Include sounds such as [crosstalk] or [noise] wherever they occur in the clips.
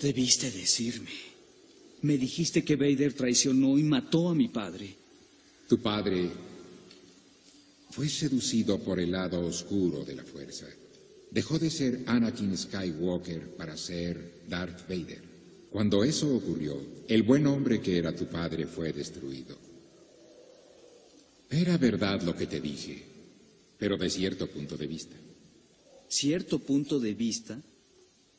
Debiste decirme. Me dijiste que Vader traicionó y mató a mi padre. Tu padre fue seducido por el lado oscuro de la fuerza. Dejó de ser Anakin Skywalker para ser Darth Vader. Cuando eso ocurrió, el buen hombre que era tu padre fue destruido. Era verdad lo que te dije, pero de cierto punto de vista. ¿Cierto punto de vista?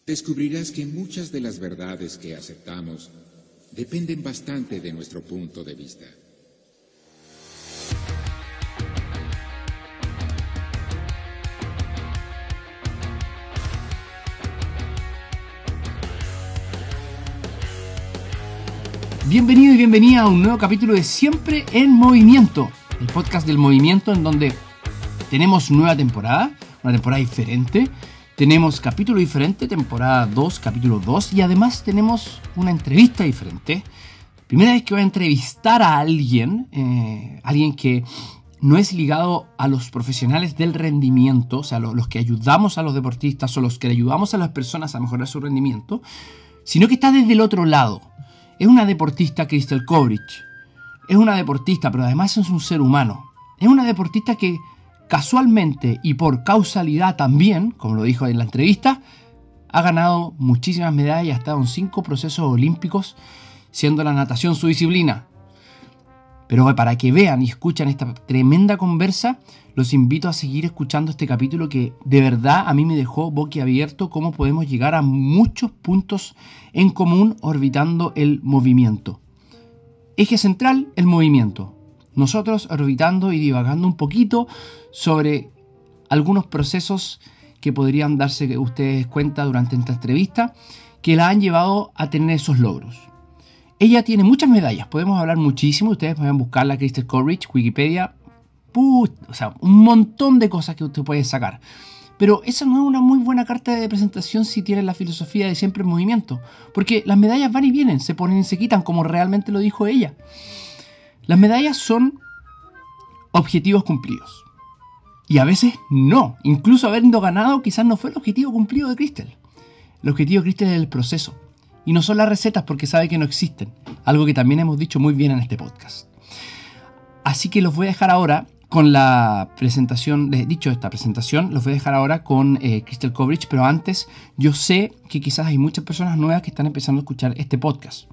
Descubrirás que muchas de las verdades que aceptamos dependen bastante de nuestro punto de vista. Bienvenido y bienvenida a un nuevo capítulo de Siempre en Movimiento, el podcast del movimiento en donde tenemos nueva temporada, una temporada diferente, tenemos capítulo diferente, temporada 2, capítulo 2 y además tenemos una entrevista diferente. Primera vez que voy a entrevistar a alguien, eh, alguien que no es ligado a los profesionales del rendimiento, o sea, los, que ayudamos a los deportistas o los que ayudamos a las personas a mejorar su rendimiento, sino que está desde el otro lado es una deportista Crystal Kovrich. Es una deportista, pero además es un ser humano. Es una deportista que casualmente y por causalidad también, como lo dijo en la entrevista, ha ganado muchísimas medallas y ha estado en cinco procesos olímpicos, siendo la natación su disciplina. Pero para que vean y escuchen esta tremenda conversa, los invito a seguir escuchando este capítulo que de verdad a mí me dejó boquiabierto cómo podemos llegar a muchos puntos en común orbitando el movimiento. Eje central, el movimiento. Nosotros orbitando y divagando un poquito sobre algunos procesos que podrían darse ustedes cuenta durante esta entrevista que la han llevado a tener esos logros. Ella tiene muchas medallas, podemos hablar muchísimo, ustedes pueden buscarla, Crystal Courage, Wikipedia, o sea, un montón de cosas que usted puede sacar. Pero esa no es una muy buena carta de presentación si tiene la filosofía de siempre en movimiento, porque las medallas van y vienen, se ponen y se quitan, como realmente lo dijo ella. Las medallas son objetivos cumplidos. Y a veces no. Incluso habiendo ganado, quizás no fue el objetivo cumplido de Crystal. El objetivo de Crystal es el proceso. Y no son las recetas porque sabe que no existen. Algo que también hemos dicho muy bien en este podcast. Así que los voy a dejar ahora con la presentación, dicho esta presentación, los voy a dejar ahora con eh, Crystal Coverage, pero antes yo sé que quizás hay muchas personas nuevas que están empezando a escuchar este podcast.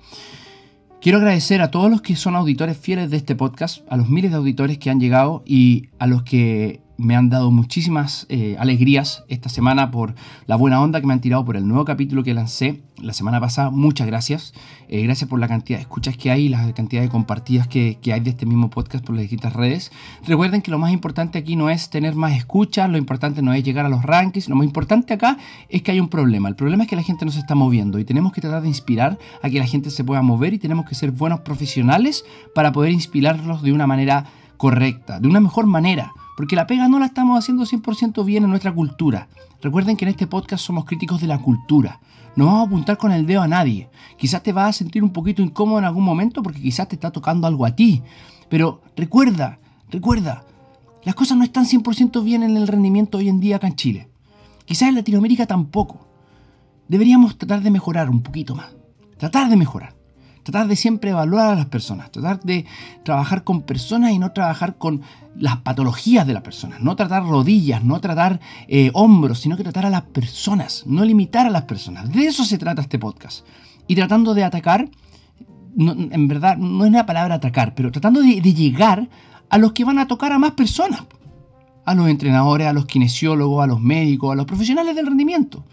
Quiero agradecer a todos los que son auditores fieles de este podcast, a los miles de auditores que han llegado y a los que me han dado muchísimas eh, alegrías esta semana por la buena onda que me han tirado por el nuevo capítulo que lancé la semana pasada. Muchas gracias. Eh, gracias por la cantidad de escuchas que hay y la cantidad de compartidas que, que, hay de este mismo podcast por las distintas redes. Recuerden que lo más importante aquí no es tener más escuchas, lo importante no es llegar a los rankings, lo más importante acá es que hay un problema. El problema es que la gente no se está moviendo y tenemos que tratar de inspirar a que la gente se pueda mover y tenemos que ser buenos profesionales para poder inspirarlos de una manera correcta, de una mejor manera porque la pega no la estamos haciendo 100% bien en nuestra cultura. Recuerden que en este podcast somos críticos de la cultura. No vamos a apuntar con el dedo a nadie. Quizás te vas a sentir un poquito incómodo en algún momento porque quizás te está tocando algo a ti. Pero recuerda, recuerda, las cosas no están 100% bien en el rendimiento hoy en día acá en Chile. Quizás en Latinoamérica tampoco. Deberíamos tratar de mejorar un poquito más. Tratar de mejorar. Tratar de siempre evaluar a las personas, tratar de trabajar con personas y no trabajar con las patologías de las personas, no tratar rodillas, no tratar eh, hombros, sino que tratar a las personas, no limitar a las personas. De eso se trata este podcast. Y tratando de atacar, en verdad no es una palabra atacar, pero tratando de, de llegar a los que van a tocar a más personas, a los entrenadores, a los kinesiólogos, a los médicos, a los profesionales del rendimiento.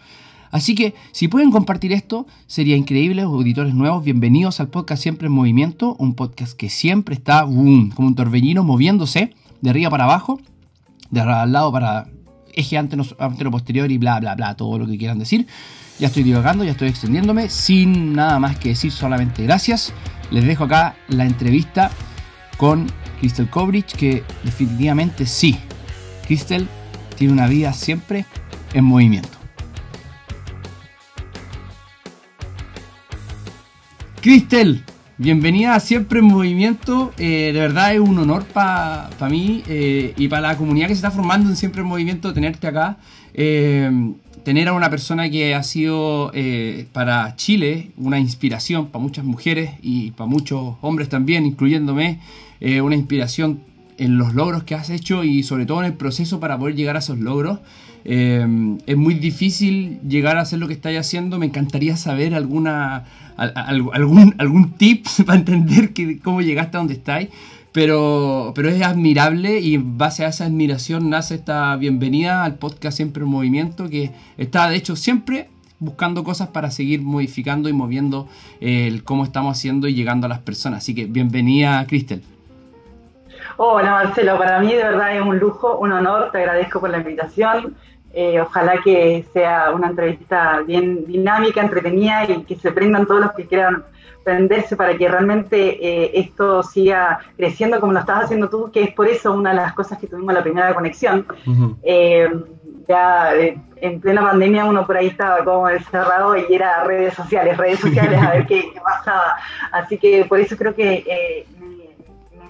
Así que si pueden compartir esto, sería increíble. Auditores nuevos, bienvenidos al podcast Siempre en Movimiento, un podcast que siempre está como un torbellino moviéndose de arriba para abajo, de al lado para eje posterior y bla, bla, bla, todo lo que quieran decir. Ya estoy divagando, ya estoy extendiéndome, sin nada más que decir, solamente gracias. Les dejo acá la entrevista con Crystal Coverage, que definitivamente sí, Crystal tiene una vida siempre en movimiento. Cristel, bienvenida a Siempre en Movimiento. Eh, de verdad es un honor para mí eh, y para la comunidad que se está formando en Siempre en Movimiento tenerte acá. Eh, tener a una persona que ha sido para Chile una inspiración para muchas mujeres y para muchos hombres también, incluyéndome, una inspiración en los logros que has hecho y sobre todo en el proceso para poder llegar a esos logros. Eh, es muy difícil llegar a hacer lo que estáis haciendo. Me encantaría saber alguna, algún, algún tip [laughs] para entender que, cómo llegaste a donde estáis. Pero, pero es admirable y en base a esa admiración nace esta bienvenida al podcast Siempre en Movimiento, que está de hecho siempre buscando cosas para seguir modificando y moviendo el cómo estamos haciendo y llegando a las personas. Así que bienvenida, Cristel. Hola Marcelo, para mí de verdad es un lujo, un honor, te agradezco por la invitación. Eh, ojalá que sea una entrevista bien dinámica, entretenida y que se prendan todos los que quieran prenderse para que realmente eh, esto siga creciendo como lo estás haciendo tú, que es por eso una de las cosas que tuvimos la primera conexión. Eh, ya en plena pandemia uno por ahí estaba como encerrado y era redes sociales, redes sociales a ver qué, pasaba. Así que por eso creo que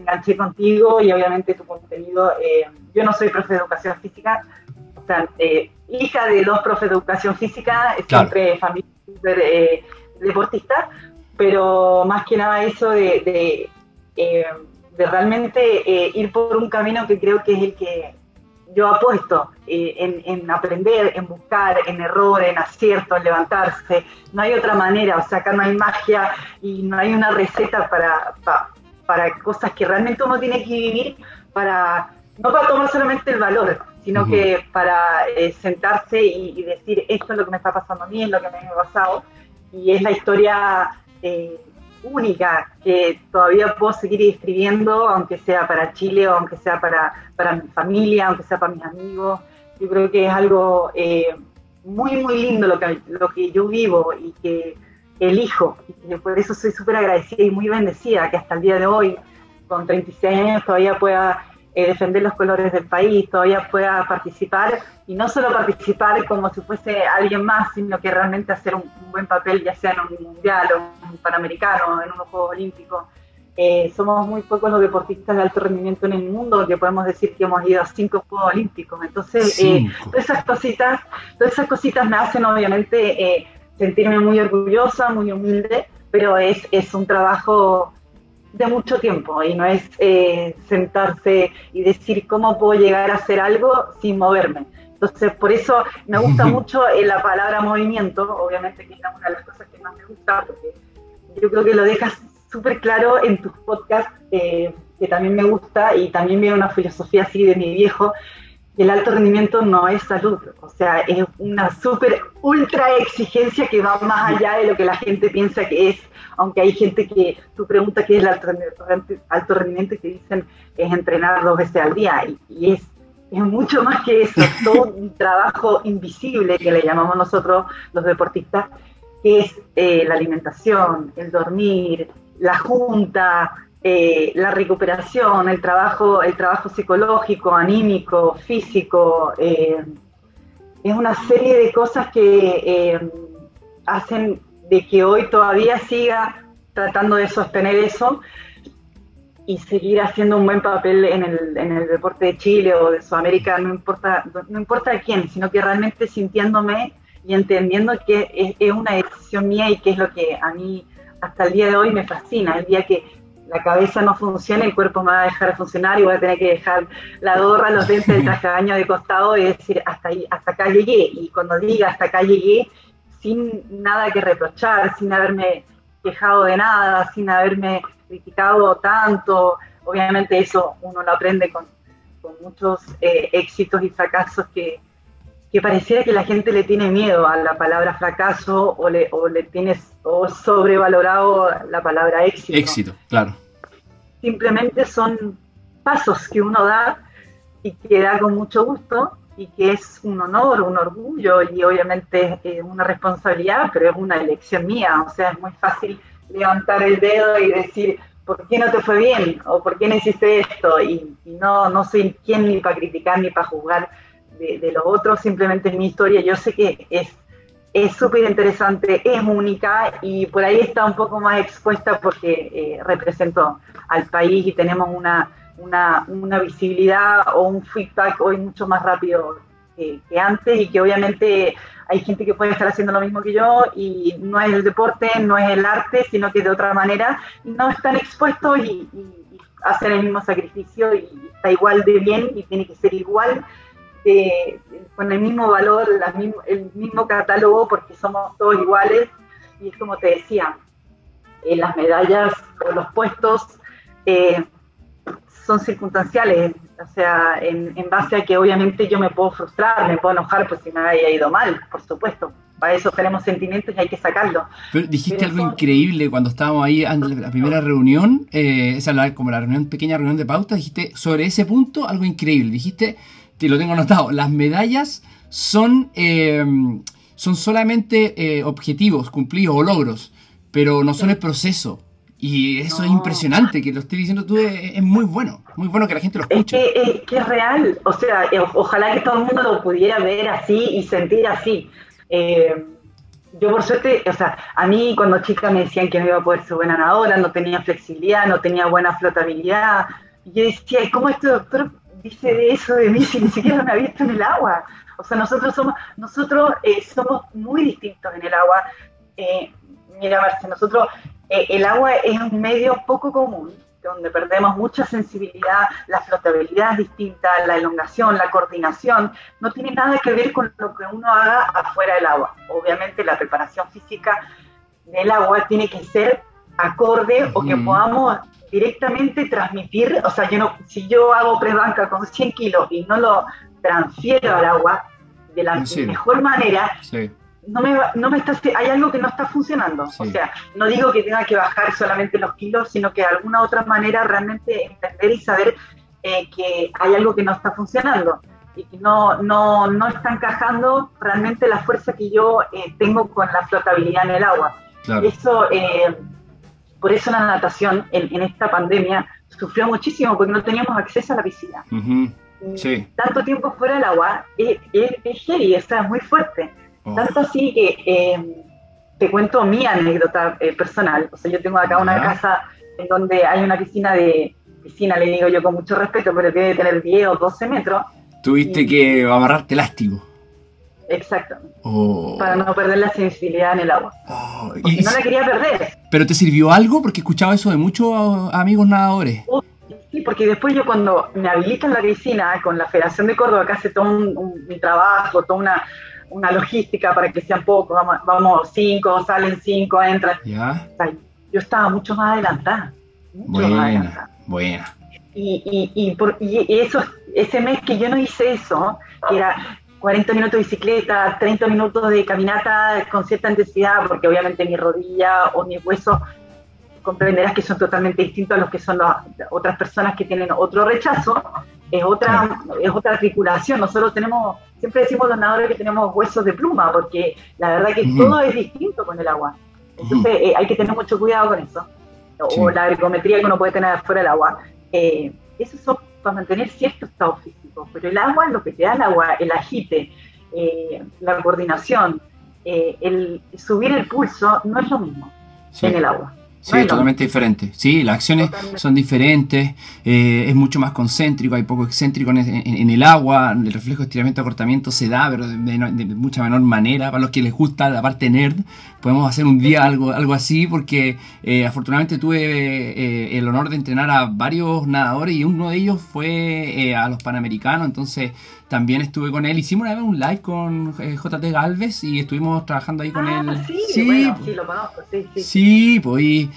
enganché contigo y obviamente tu contenido. yo no soy profe de educación física, eh, hija de dos profes de educación física, siempre familia eh, deportista, pero más que nada eso de, de, eh, realmente ir por un camino que creo que es el que yo apuesto en, en, aprender, en buscar, en error, en acierto, en levantarse. No hay otra manera, o sea, acá no hay magia y no hay una receta para, para, para cosas que realmente uno tiene que vivir para, no para tomar solamente el valor, sino que para eh, sentarse y, decir esto es lo que me está pasando a mí, es lo que me ha pasado, y es la historia eh, única que todavía puedo seguir escribiendo, aunque sea para Chile o aunque sea para, para mi familia, aunque sea para mis amigos. Yo creo que es algo eh, muy, muy lindo lo que, lo que yo vivo y que elijo, y por eso soy súper agradecida y muy bendecida que hasta el día de hoy, con 36 años, todavía pueda eh, defender los colores del país, todavía pueda participar y no solo participar como si fuese alguien más, sino que realmente hacer un, buen papel, ya sea en un mundial o un panamericano, en unos Juegos Olímpicos. Eh, somos muy pocos los deportistas de alto rendimiento en el mundo que podemos decir que hemos ido a cinco Juegos Olímpicos. Entonces, eh, todas esas cositas, todas esas cositas me hacen obviamente sentirme muy orgullosa, muy humilde, pero es, es un trabajo de mucho tiempo y no es eh, sentarse y decir cómo puedo llegar a hacer algo sin moverme. Entonces, por eso me gusta [laughs] mucho eh, la palabra movimiento, obviamente que es una de las cosas que más me gusta, porque yo creo que lo dejas súper claro en tus podcasts, eh, que también me gusta y también viene una filosofía así de mi viejo, el alto rendimiento no es salud, o sea, es una súper ultra exigencia que va más allá de lo que la gente piensa que es. Aunque hay gente que tú preguntas qué es el alto rendimiento y te dicen es entrenar dos veces al día. Y, es, es, mucho más que eso, [laughs] todo un trabajo invisible que le llamamos nosotros los deportistas, que es eh, la alimentación, el dormir, la junta, eh, la recuperación, el trabajo, el trabajo psicológico, anímico, físico, eh, es una serie de cosas que hacen de que hoy todavía siga tratando de sostener eso y seguir haciendo un buen papel en el, en el deporte de Chile o de Sudamérica, no importa, no importa quién, sino que realmente sintiéndome y entendiendo que es, una decisión mía y que es lo que a mí hasta el día de hoy me fascina. El día que la cabeza no funcione, el cuerpo me va a dejar de funcionar y voy a tener que dejar la gorra, los lentes, el traje de baño de costado y decir hasta ahí, hasta acá llegué. Y cuando diga hasta acá llegué, sin nada que reprochar, sin haberme quejado de nada, sin haberme criticado tanto. Obviamente eso uno lo aprende con, muchos eh, éxitos y fracasos que, que, pareciera que la gente le tiene miedo a la palabra fracaso o le, o le tienes o sobrevalorado la palabra éxito. Éxito, claro. Simplemente son pasos que uno da y que da con mucho gusto y que es un honor, un orgullo y obviamente es una responsabilidad, pero es una elección mía, o sea, es muy fácil levantar el dedo y decir, ¿por qué no te fue bien? ¿O por qué no hiciste esto? Y, no, no soy quien ni para criticar ni para juzgar de, de los otros, simplemente es mi historia, yo sé que es súper interesante, es única y por ahí está un poco más expuesta porque eh, represento al país y tenemos una una, visibilidad o un feedback hoy mucho más rápido que, antes y que obviamente hay gente que puede estar haciendo lo mismo que yo y no es el deporte, no es el arte, sino que de otra manera no están expuestos y, hacen el mismo sacrificio y está igual de bien y tiene que ser igual con el mismo valor, el mismo catálogo porque somos todos iguales y es como te decía, eh, las medallas o los puestos eh, son circunstanciales, o sea, en, base a que obviamente yo me puedo frustrar, me puedo enojar pues si me haya ido mal, por supuesto. Para eso tenemos sentimientos y hay que sacarlo. Pero dijiste algo increíble cuando estábamos ahí en la primera reunión, eh, esa como la reunión, pequeña reunión de pauta, dijiste sobre ese punto algo increíble. Dijiste, que lo tengo anotado, las medallas son, eh, son solamente objetivos cumplidos o logros, pero no son el proceso. Y eso es impresionante, que lo estés diciendo tú, es, muy bueno, muy bueno que la gente lo escuche. Es que es, real, o sea, eh, ojalá que todo el mundo lo pudiera ver así y sentir así. Eh, yo por suerte, o sea, a mí cuando chica me decían que no iba a poder ser buena nadadora, no tenía flexibilidad, no tenía buena flotabilidad. Y yo decía, ¿cómo este doctor dice eso de mí si ni siquiera me ha visto en el agua? O sea, nosotros somos, nosotros eh, somos muy distintos en el agua. mira, Marce, nosotros eh, el agua es un medio poco común, donde perdemos mucha sensibilidad, la flotabilidad es distinta, la elongación, la coordinación, no tiene nada que ver con lo que uno haga afuera del agua. Obviamente la preparación física del agua tiene que ser acorde o que podamos directamente transmitir, o sea, yo no, si yo hago prebanca con 100 kilos y no lo transfiero al agua de la mejor manera, sí. no me, no me está, hay algo que no está funcionando. O sea, no digo que tenga que bajar solamente los kilos, sino que de alguna otra manera realmente entender y saber eh, que hay algo que no está funcionando y que no, no, no está encajando realmente la fuerza que yo eh, tengo con la flotabilidad en el agua. Eso, eh, por eso la natación en, esta pandemia sufrió muchísimo porque no teníamos acceso a la piscina. Tanto tiempo fuera del agua es, es, es heavy, es muy fuerte. Oh. Tanto así que eh, te cuento mi anécdota eh, personal. O sea, yo tengo acá una casa en donde hay una piscina de, piscina le digo yo con mucho respeto, pero debe tener 10 o 12 metros. Tuviste que amarrarte elástico. Exacto. Oh. Para no perder la sensibilidad en el agua. Oh. y no la quería perder. ¿Pero te sirvió algo? Porque he escuchado eso de muchos amigos nadadores. sí, porque después yo cuando me habilitan la piscina con la Federación de Córdoba, que hace todo un, mi trabajo, toda una, una logística para que sean pocos, vamos, cinco, salen cinco, entran. ¿Ya? yo estaba mucho más adelantada. Mucho buena, más adelantada. buena. Y, y, y, por, y eso, ese mes que yo no hice eso, que era 40 minutos de bicicleta, 30 minutos de caminata con cierta intensidad, porque obviamente mi rodilla o mi hueso comprenderás que son totalmente distintos a los que son las otras personas que tienen otro rechazo, es otra, es otra articulación. Nosotros tenemos siempre decimos los nadadores que tenemos huesos de pluma, porque la verdad que todo es distinto con el agua. Entonces eh, hay que tener mucho cuidado con eso. O la ergometría que uno puede tener fuera del agua. Eh, eso es para mantener cierto estado físico, pero el agua, lo que te da el agua, el agite, eh, la coordinación, el subir el pulso, no es lo mismo en el agua. Sí, totalmente diferente. Sí, las acciones son diferentes, eh, es mucho más concéntrico, hay poco excéntrico en, el agua, el reflejo de estiramiento acortamiento se da, pero de, mucha menor manera. Para los que les gusta la parte nerd, podemos hacer un día algo, algo así, porque eh, afortunadamente tuve eh, el honor de entrenar a varios nadadores y uno de ellos fue a los Panamericanos, entonces también estuve con él. Hicimos una vez un live con eh, JT Galvez y estuvimos trabajando ahí con ah, él. Sí, sí, sí, lo conozco, sí, sí. Sí, pues y,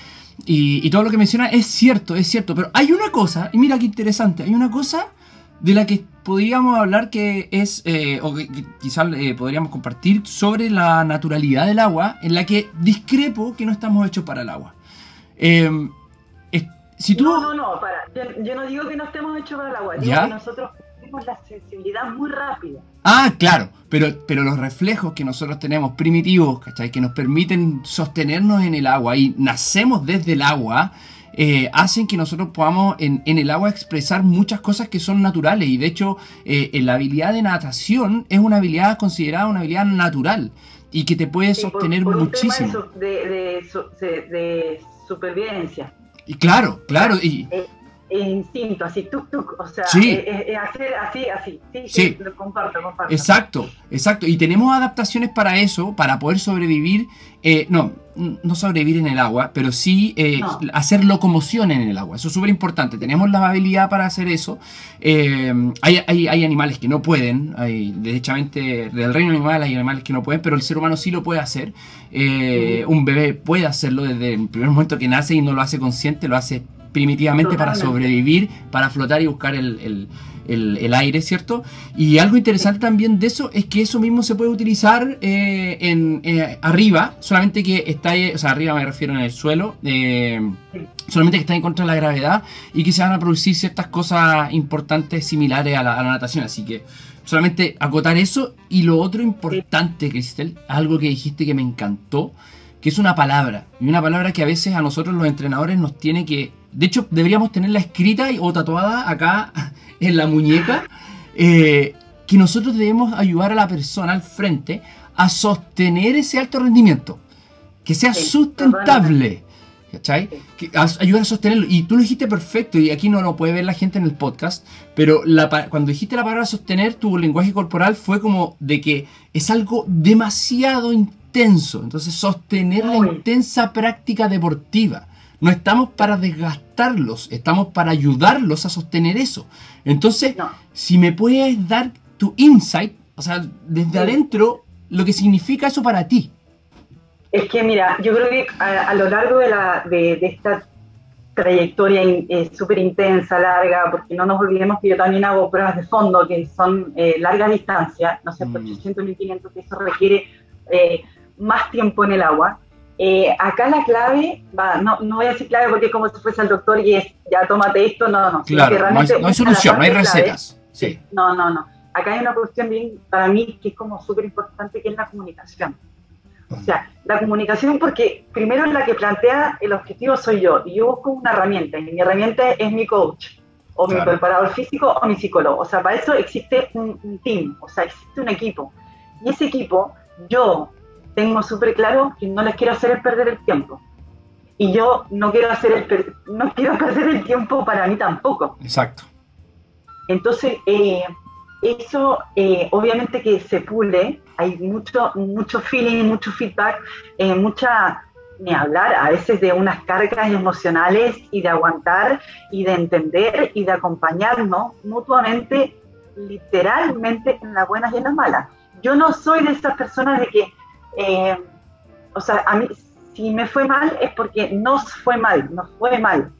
y, todo lo que menciona es cierto, es cierto. Pero hay una cosa, y mira qué interesante, hay una cosa de la que podríamos hablar que es, eh, o que, quizás eh, podríamos compartir sobre la naturalidad del agua, en la que discrepo que no estamos hechos para el agua. Em, si tú... No, no, no, para. Yo, no digo que no estemos hechos para el agua, digo que nosotros la sensibilidad muy rápida. Ah, claro, pero, pero los reflejos que nosotros tenemos primitivos, ¿cachai? Que nos permiten sostenernos en el agua y nacemos desde el agua, eh, hacen que nosotros podamos en, el agua expresar muchas cosas que son naturales. Y de hecho, eh, la habilidad de natación es una habilidad considerada una habilidad natural y que te puede sostener muchísimo. de, de, supervivencia. Y claro, claro. Y, eh, instinto, así, tuk, tuk, o sea, Sí. eh, eh, hacer así, así, sí, sí, Sí. lo comparto, comparto. Exacto, exacto. Y tenemos adaptaciones para eso, para poder sobrevivir, eh, no, no sobrevivir en el agua, pero sí eh, No. hacer locomoción en el agua. Eso es súper importante. Tenemos la habilidad para hacer eso. Eh, hay, hay- hay animales que no pueden, hay, derechamente del reino animal hay animales que no pueden, pero el ser humano sí lo puede hacer. Un bebé puede hacerlo desde el primer momento que nace y no lo hace consciente, lo hace primitivamente para sobrevivir, para flotar y buscar el, el- el- el aire, ¿cierto? Y algo interesante también de eso es que eso mismo se puede utilizar eh, en, eh, arriba, solamente que está, ahí- o sea, arriba me refiero en el suelo, eh, solamente que está en contra de la gravedad y que se van a producir ciertas cosas importantes similares a la, a la natación, así que solamente acotar eso y lo otro importante, Cristel, algo que dijiste que me encantó, que es una palabra, y una palabra que a veces a nosotros los entrenadores nos tiene que, de hecho deberíamos tenerla escrita y- o tatuada acá [laughs] en la muñeca, eh, que nosotros debemos ayudar a la persona al frente a sostener ese alto rendimiento, que sea Sí, sustentable. ¿Cachai? Sí. Que a- ayudar a sostenerlo. Y tú lo dijiste perfecto, y aquí no lo puede ver la gente en el podcast, pero la cuando dijiste la palabra sostener, tu lenguaje corporal fue como de que es algo demasiado intenso. Entonces, sostener la intensa práctica deportiva. No estamos para desgastarlos, estamos para ayudarlos a sostener eso. Entonces, No. si me puedes dar tu insight, o sea, desde Sí. adentro, lo que significa eso para ti. Es que mira, yo creo que a, a lo largo de, la, de, de esta trayectoria eh, súper intensa, larga, porque no nos olvidemos que yo también hago pruebas de fondo que son eh, larga distancia, no sé, por Mm. 800, 1500, que eso requiere eh, más tiempo en el agua. Eh, acá la clave, va, no, no voy a decir clave porque es como si fuese el doctor y es, ya tómate esto, no, no. Claro, no hay, no hay solución, no hay clave. recetas. Sí, No, no, no. Acá hay una cuestión bien, para mí, que es como súper importante, que es la comunicación. O sea, la comunicación porque primero la que plantea el objetivo soy yo y yo busco una herramienta y mi herramienta es mi coach o mi preparador físico o mi psicólogo. O sea, para eso existe un, un team, o sea, existe un equipo. Y ese equipo, yo tengo súper claro que no les quiero hacer es perder el tiempo. Y yo no quiero hacer el per- no quiero [laughs] perder el tiempo para mí tampoco. exacto. Entonces, eh, eso eh, obviamente que se pule, hay mucho, mucho feeling, mucho feedback, eh, mucha, ni hablar a veces de unas cargas emocionales y de aguantar y de entender y de acompañarnos mutuamente, literalmente en las buenas y en las malas. Yo no soy de esas personas de que, eh, o sea, a mí, si me fue mal es porque nos fue mal, nos fue mal.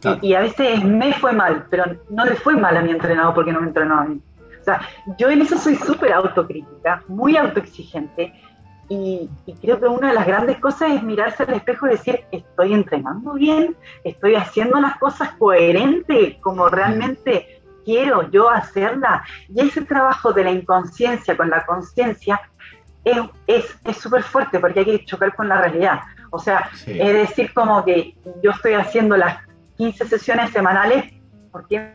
Claro. Y, y a veces me fue mal, pero no le fue mal a mi entrenador porque no me entrenó a mí. O sea, yo en eso soy súper autocrítica, muy autoexigente. Y, y creo que una de las grandes cosas es mirarse al espejo y decir, estoy entrenando bien, estoy haciendo las cosas coherentes como realmente quiero yo hacerla. Y ese trabajo de la inconsciencia con la conciencia es es- es súper fuerte porque hay que chocar con la realidad. O sea, Sí. es decir, como que yo estoy haciendo las 15 sesiones semanales porque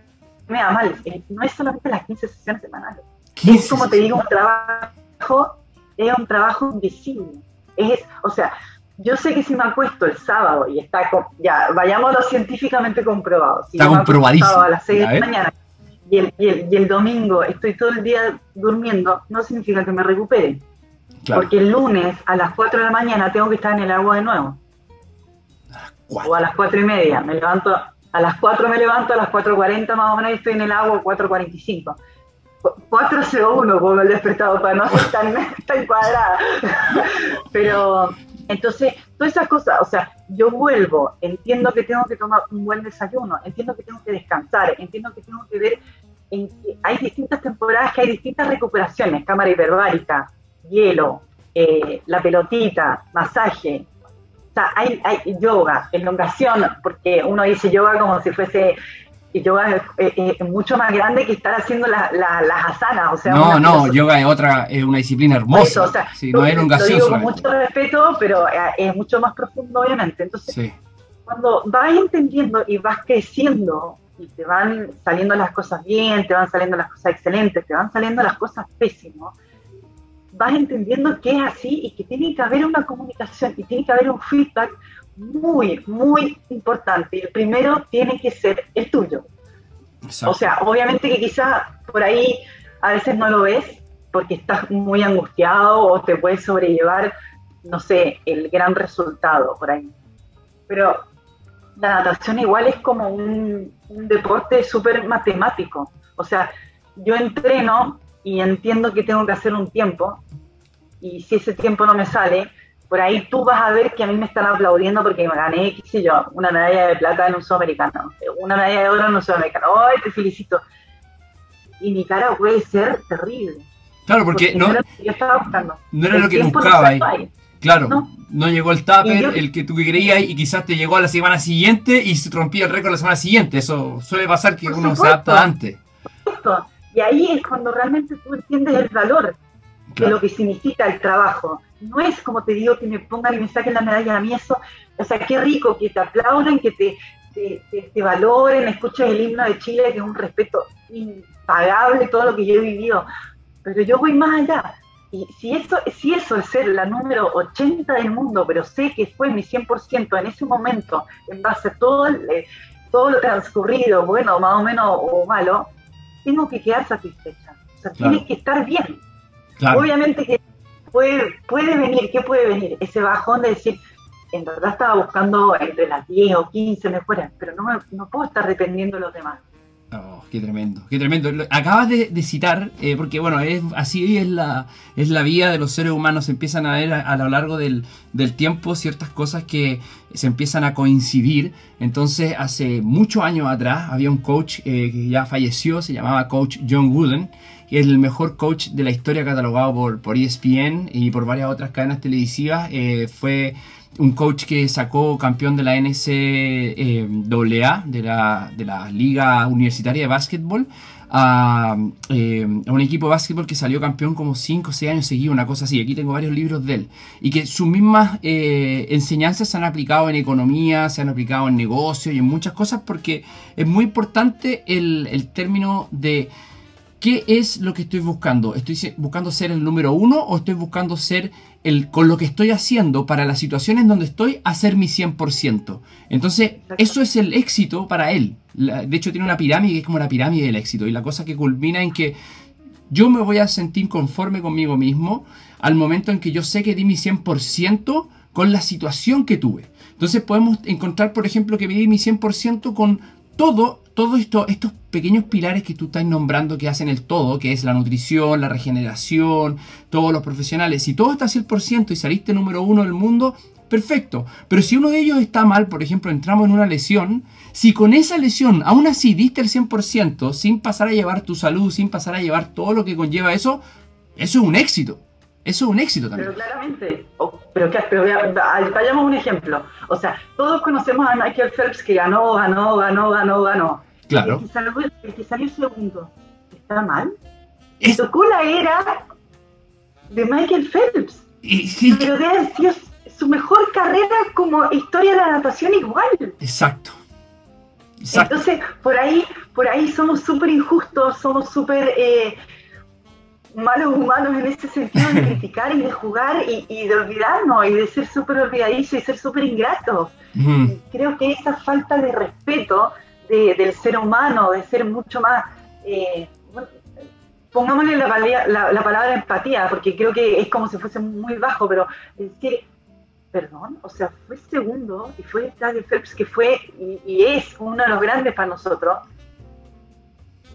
me da mal. Eh, No es solamente las 15 sesiones semanales. Es como te digo, un trabajo, es un trabajo invisible. Es, o sea, yo sé que si me acuesto el sábado y está, co- ya, vayámoslo científicamente comprobado. Si Está comprobadísimo, a las 6 de la mañana y el, y, el, y el domingo estoy todo el día durmiendo, no significa que me recupere. Claro. Porque el lunes a las 4 de la mañana tengo que estar en el agua de nuevo. O a las 4 y media. Me levanto, a las 4 me levanto, a las 4.40 más o menos y estoy en el agua, 4.45. 4.01 como el despertador para no ser tan, [laughs] tan cuadrada. Pero entonces, todas esas cosas, o sea, yo vuelvo, entiendo que tengo que tomar un buen desayuno, entiendo que tengo que descansar, entiendo que tengo que ver en que hay distintas temporadas que hay distintas recuperaciones, cámara hiperbárica, hielo, eh, la pelotita, masaje, o sea, hay, hay yoga, elongación, porque uno dice yoga como si fuese, yoga es, mucho más grande que estar haciendo la- la- las asanas, o sea, No, no, filosofía. yoga es otra, es una disciplina hermosa. eso, o sea, sí, no es lo digo con mucho respeto, pero eh, es mucho más profundo, obviamente. Entonces, Sí, cuando vas entendiendo y vas creciendo y te van saliendo las cosas bien, te van saliendo las cosas excelentes, te van saliendo las cosas pésimas, vas entendiendo que es así y que tiene que haber una comunicación y tiene que haber un feedback muy, muy importante. Y el primero tiene que ser el tuyo. O sea, obviamente que quizá por ahí a veces no lo ves porque estás muy angustiado o te puedes sobrellevar, no sé, el gran resultado por ahí. Pero la natación igual es como un, un deporte súper matemático. O sea, yo entreno y entiendo que tengo que hacer un tiempo y si ese tiempo no me sale, por ahí tú vas a ver que a mí me están aplaudiendo porque me gané, qué sé yo, una medalla de plata en un sudamericano, una medalla de oro en un sudamericano, ¡ay, te felicito! Y mi cara puede ser terrible. Claro, porque, no, era lo que yo estaba buscando. No era lo que buscaba ahí. Claro, no, llegó el tupper, el que tú creías, y quizás te llegó a la semana siguiente y se rompía el récord la semana siguiente. Eso suele pasar que uno se adapta antes. Y ahí es cuando realmente tú entiendes el valor de lo que significa el trabajo. No es como te digo que me pongan y me saquen la medalla a mí, eso, o sea, qué rico que te aplauden, que te, te, valoren, escuches el himno de Chile, que es un respeto impagable todo lo que yo he vivido. Pero yo voy más allá. Y si eso, si eso es ser la número 80 del mundo, pero sé que fue mi 100% en ese momento, en base a todo, eh, todo lo transcurrido, bueno, más o menos o malo, tengo que quedar satisfecha. O sea, tiene que estar bien. Obviamente que puede, puede venir, ¿qué puede venir? Ese bajón de decir, en verdad estaba buscando entre las 10 o 15 mejores, pero no, no puedo estar dependiendo de los demás. Oh, qué tremendo, qué tremendo. Acabas de, citar, eh, porque bueno, es, así es la, es la vida de los seres humanos, se empiezan a ver a, lo largo del, tiempo ciertas cosas que se empiezan a coincidir. Entonces, hace muchos años atrás había un coach eh, que ya falleció, se llamaba coach John Wooden, es el mejor coach de la historia catalogado por, por ESPN y por varias otras cadenas televisivas. Eh, fue un coach que sacó campeón de la NCAA, de la, de la Liga Universitaria de Básquetbol, a, eh, un equipo de básquetbol que salió campeón como 5 o 6 años seguidos, una cosa así. Aquí tengo varios libros de él. Y que sus mismas eh, enseñanzas se han aplicado en economía, se han aplicado en negocio y en muchas cosas porque es muy importante el, el término de ¿Qué es lo que estoy buscando? ¿Estoy buscando ser el número uno o estoy buscando ser el, con lo que estoy haciendo para las situaciones donde estoy, hacer mi 100%? Entonces, eso es el éxito para él. de hecho, tiene una pirámide que es como la pirámide del éxito. Y la cosa que culmina en que yo me voy a sentir conforme conmigo mismo al momento en que yo sé que di mi 100% con la situación que tuve. Entonces podemos encontrar, por ejemplo, que di mi 100% con todo, todo esto, estos pequeños pilares que tú estás nombrando que hacen el todo, que es la nutrición, la regeneración, todos los profesionales, si todo está al 100% y saliste número uno del mundo, perfecto. Pero si uno de ellos está mal, por ejemplo, entramos en una lesión, si con esa lesión aún así diste el 100%, sin pasar a llevar tu salud, sin pasar a llevar todo lo que conlleva eso, eso es un éxito. Eso es un éxito también. Pero claramente, pero, pero vayamos a un ejemplo. O sea, todos conocemos a Michael Phelps que ganó, ganó, ganó, ganó, ganó. Claro. El que salió, segundo, ¿está mal? Es... Su cola era de Michael Phelps. Pero de sido su mejor carrera como historia de la natación igual. Exacto. Exacto. Entonces, por ahí, por ahí somos súper injustos, somos súper... Eh, malos humanos en ese sentido de criticar y de jugar y, de olvidarnos y de ser súper olvidadizos y ser súper ingratos. Creo que esa falta de respeto del ser humano, de ser mucho más... Eh, pongámosle la, la, palabra empatía, porque creo que es como si fuese muy bajo, pero decir, perdón, o sea, fue segundo y fue Doug Phelps que fue y, es uno de los grandes para nosotros,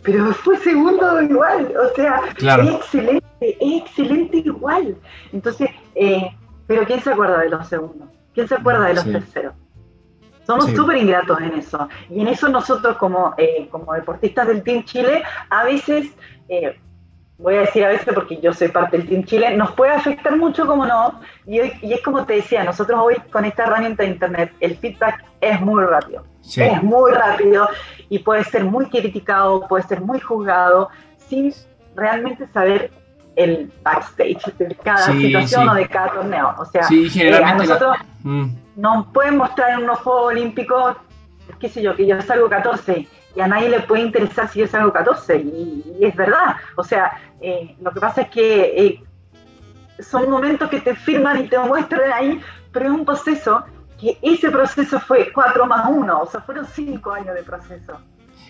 pero fue segundo igual, o sea, es excelente, es excelente igual. Entonces, eh, pero ¿quién se acuerda de los segundos? ¿Quién se acuerda de los terceros? Somos súper ingratos en eso. Y en eso nosotros como, eh, como deportistas del Team Chile, a veces, eh, voy a decir a veces porque yo soy parte del Team Chile, nos puede afectar mucho como no. Y, y es como te decía, nosotros hoy con esta herramienta de Internet, el feedback es muy rápido. Es muy rápido y puede ser muy criticado, puede ser muy juzgado, sin realmente saber el backstage de cada situación o de cada torneo. O sea, eh, a nosotros mm. nos pueden mostrar en unos Juegos Olímpicos, qué sé yo, que yo salgo 14 y a nadie le puede interesar si yo salgo 14 y, es verdad. O sea, eh, lo que pasa es que eh, son momentos que te firman y te muestran ahí, pero es un proceso que ese proceso fue 4 más 1, o sea, fueron 5 años de proceso.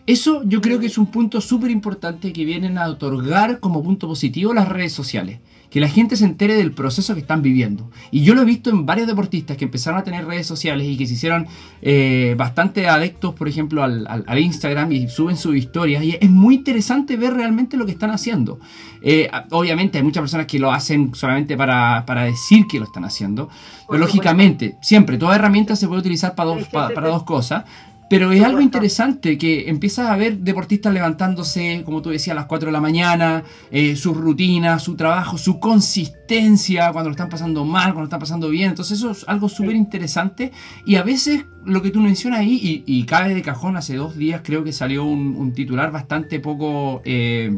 Eso yo creo que es un punto súper importante que vienen a otorgar como punto positivo las redes sociales que la gente se entere del proceso que están viviendo. Y yo lo he visto en varios deportistas que empezaron a tener redes sociales y que se hicieron eh, bastante adeptos, por ejemplo, al, Instagram y suben sus historias. Y es muy interesante ver realmente lo que están haciendo. Eh, obviamente hay muchas personas que lo hacen solamente para, decir que lo están haciendo. Pero lógicamente, siempre, toda herramienta se puede utilizar para dos, para dos cosas. Pero es algo interesante que empiezas a ver deportistas levantándose, como tú decías, a las 4 de la mañana, eh, su rutina, su trabajo, su consistencia, cuando lo están pasando mal, cuando lo están pasando bien. Entonces eso es algo súper interesante. Y a veces lo que tú mencionas ahí, y, cabe de cajón, hace dos días creo que salió un, titular bastante poco, eh,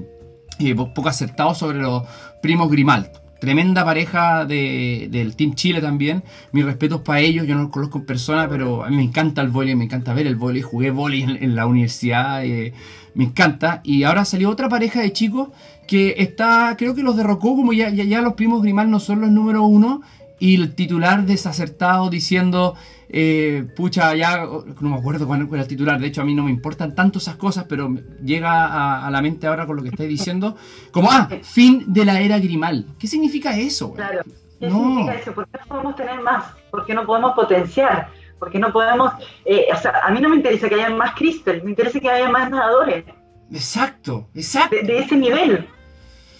eh, poco acertado sobre los primos Grimald tremenda pareja del Team Chile también. Mis respetos para ellos, yo no los conozco en persona, pero a mí me encanta el vóley, me encanta ver el vóley. Jugué vóley en, la universidad, eh, me encanta. Y ahora salió otra pareja de chicos que está, creo que los derrocó, como ya, ya, los primos Grimal no son los número uno. Y el titular desacertado diciendo eh, pucha, ya no me acuerdo cuál era el titular, de hecho a mí no me importan tanto esas cosas, pero llega a, la mente ahora con lo que estáis diciendo, como, ah, fin de la era Grimal. ¿Qué significa eso? Claro, ¿qué significa eso? ¿Por qué no podemos tener más? ¿Por qué no podemos potenciar? ¿Por qué no podemos, eh, o sea, a mí no me interesa que haya más Crystal, me interesa que haya más nadadores. Exacto, exacto. De, ese nivel.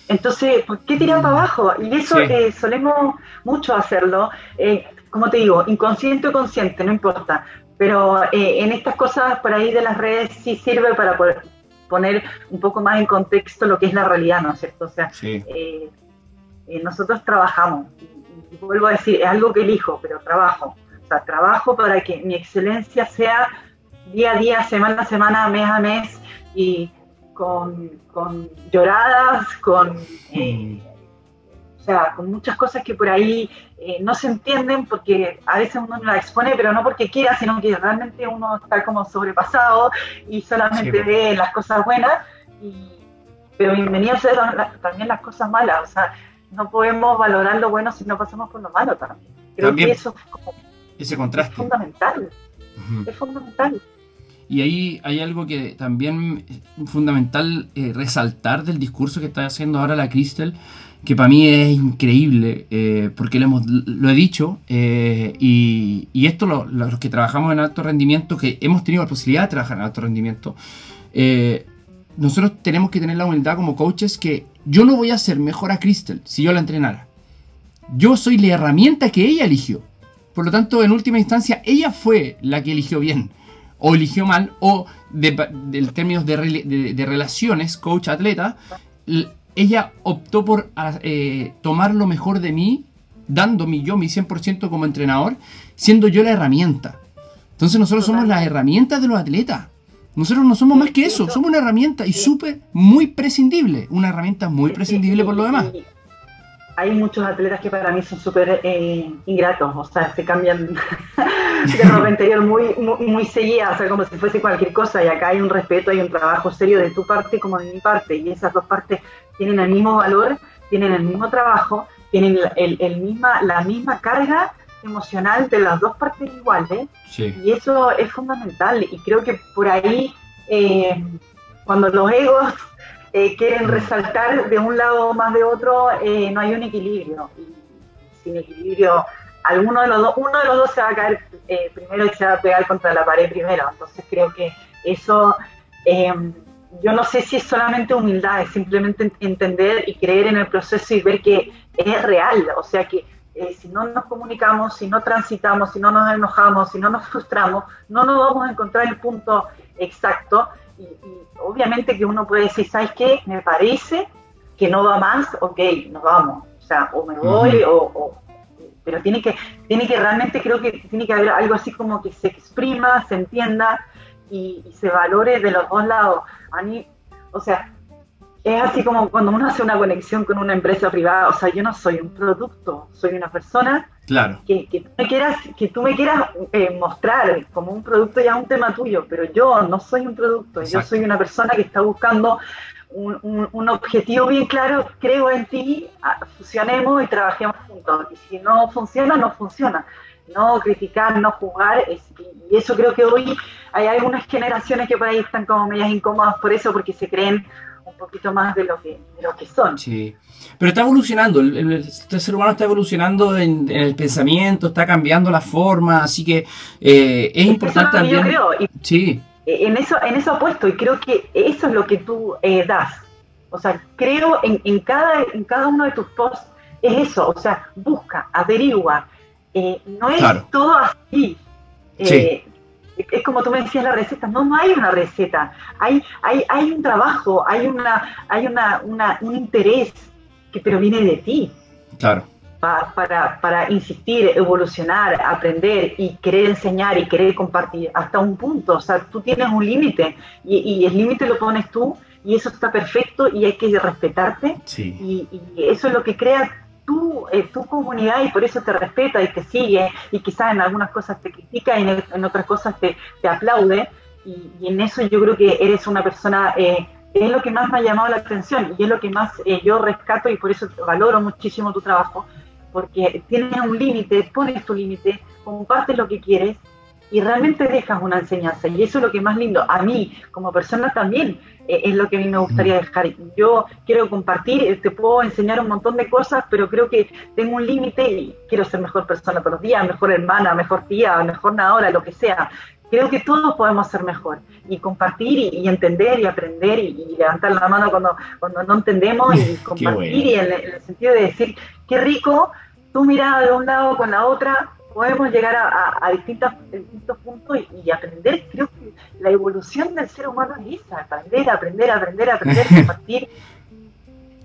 Entonces, ¿por qué tirar para abajo? Y eso eh, solemos mucho hacerlo. Eh, como te digo, inconsciente o consciente, no importa. Pero eh, en estas cosas por ahí de las redes sí sirve para poder poner un poco más en contexto lo que es la realidad, ¿no es cierto? O sea, eh, eh, nosotros trabajamos, y, vuelvo a decir, es algo que elijo, pero trabajo. O sea, trabajo para que mi excelencia sea día a día, semana a semana, mes a mes, y con, lloradas, con... Mm. O sea, con muchas cosas que por ahí eh, no se entienden porque a veces uno no la expone, pero no porque quiera, sino que realmente uno está como sobrepasado y solamente ve las cosas buenas. pero bienvenido a ser también las cosas malas. O sea, no podemos valorar lo bueno si no pasamos por lo malo también. Creo que eso es como, ese contraste. Es fundamental. Es fundamental. Y ahí hay algo que también es fundamental eh, resaltar del discurso que está haciendo ahora la Crystal, que para mí es increíble, eh, porque lo, hemos, lo he dicho, eh, y, esto los que trabajamos en alto rendimiento, que hemos tenido la posibilidad de trabajar en alto rendimiento, eh, nosotros tenemos que tener la humildad como coaches que yo no voy a hacer mejor a Crystal si yo la entrenara. Yo soy la herramienta que ella eligió. Por lo tanto, en última instancia, ella fue la que eligió bien, o eligió mal, o términos de, de, de relaciones, coach-atleta, ella optó por ah, eh, tomar lo mejor de mí, dándome yo mi 100% como entrenador, siendo yo la herramienta. Entonces nosotros somos las herramientas de los atletas. Nosotros no somos más que eso, somos una herramienta y súper, muy prescindible, una herramienta muy prescindible por lo demás. hay muchos atletas que para mí son súper eh, ingratos, o sea, se cambian [laughs] de ropa interior muy, muy, muy seguida, o sea, como si fuese cualquier cosa, y acá hay un respeto, hay un trabajo serio de tu parte como de mi parte, y esas dos partes tienen el mismo valor, tienen el mismo trabajo, tienen el, misma, la misma carga emocional de las dos partes iguales, y eso es fundamental, y creo que por ahí, eh, cuando los egos eh, quieren resaltar de un lado más de otro, eh, no hay un equilibrio. Y sin equilibrio, alguno de los dos, uno de los dos se va a caer primero y se va a pegar contra la pared primero. Entonces creo que eso, yo no sé si es solamente humildad, es simplemente entender y creer en el proceso y ver que es real. O sea que si no nos comunicamos, si no transitamos, si no nos enojamos, si no nos frustramos, no nos vamos a encontrar el punto exacto y, obviamente que uno puede decir, ¿sabes qué? Me parece que no va más, ok, nos vamos. O sea, o me voy, o, pero tiene que, tiene que realmente creo que tiene que haber algo así como que se exprima, se entienda y, y se valore de los dos lados. A mí, o sea, es así como cuando uno hace una conexión con una empresa privada, o sea, yo no soy un producto, soy una persona claro. que, que, tú me quieras, que tú me quieras eh, mostrar como un producto ya un tema tuyo, pero yo no soy un producto, yo soy una persona que está buscando un, objetivo bien claro, creo en ti, ah, fusionemos y trabajemos juntos. Y si no funciona, no funciona. No criticar, no jugar. y eso creo que hoy hay algunas generaciones que por ahí están como medias incómodas por eso, porque se creen un poquito más de lo que, de lo que son. Sí. Pero está evolucionando, el, ser humano está evolucionando en, el pensamiento, está cambiando la forma, así que eh, es importante también. Yo creo, sí. En eso, en eso apuesto, y creo que eso es lo que tú eh, das. O sea, creo en, en, cada, en cada uno de tus posts es eso, o sea, busca, averigua. Eh, no es todo así. Sí es como tú me decías la receta, no, no hay una receta, hay, hay, hay un trabajo, hay una, hay una, un interés que proviene de ti. Claro. para, para, insistir, evolucionar, aprender y querer enseñar y querer compartir hasta un punto. O sea, tú tienes un límite y, y, el límite lo pones tú y eso está perfecto y hay que respetarte. Y, y, eso es lo que crea tu, eh, tu comunidad y por eso te respeta y te sigue y quizás en algunas cosas te critica y en, otras cosas te, te aplaude. Y, en eso yo creo que eres una persona, eh, es lo que más me ha llamado la atención y es lo que más eh, yo rescato y por eso valoro muchísimo tu trabajo, porque tienes un límite, pones tu límite, compartes lo que quieres y realmente dejas una enseñanza. Y eso es lo que más lindo. A mí, como persona también, eh, es lo que a mí me gustaría dejar. Yo quiero compartir, eh, te puedo enseñar un montón de cosas, pero creo que tengo un límite y quiero ser mejor persona todos los días, mejor hermana, mejor tía, mejor nadadora, lo que sea. Creo que todos podemos ser mejor y compartir y, entender y aprender y, levantar la mano cuando, cuando no entendemos y [laughs] compartir y en, el sentido de decir, qué rico, tú miras de un lado con la otra, podemos llegar a, distintos, puntos y, aprender. Creo que la evolución del ser humano es esa, aprender, aprender, aprender, aprender, [laughs] compartir.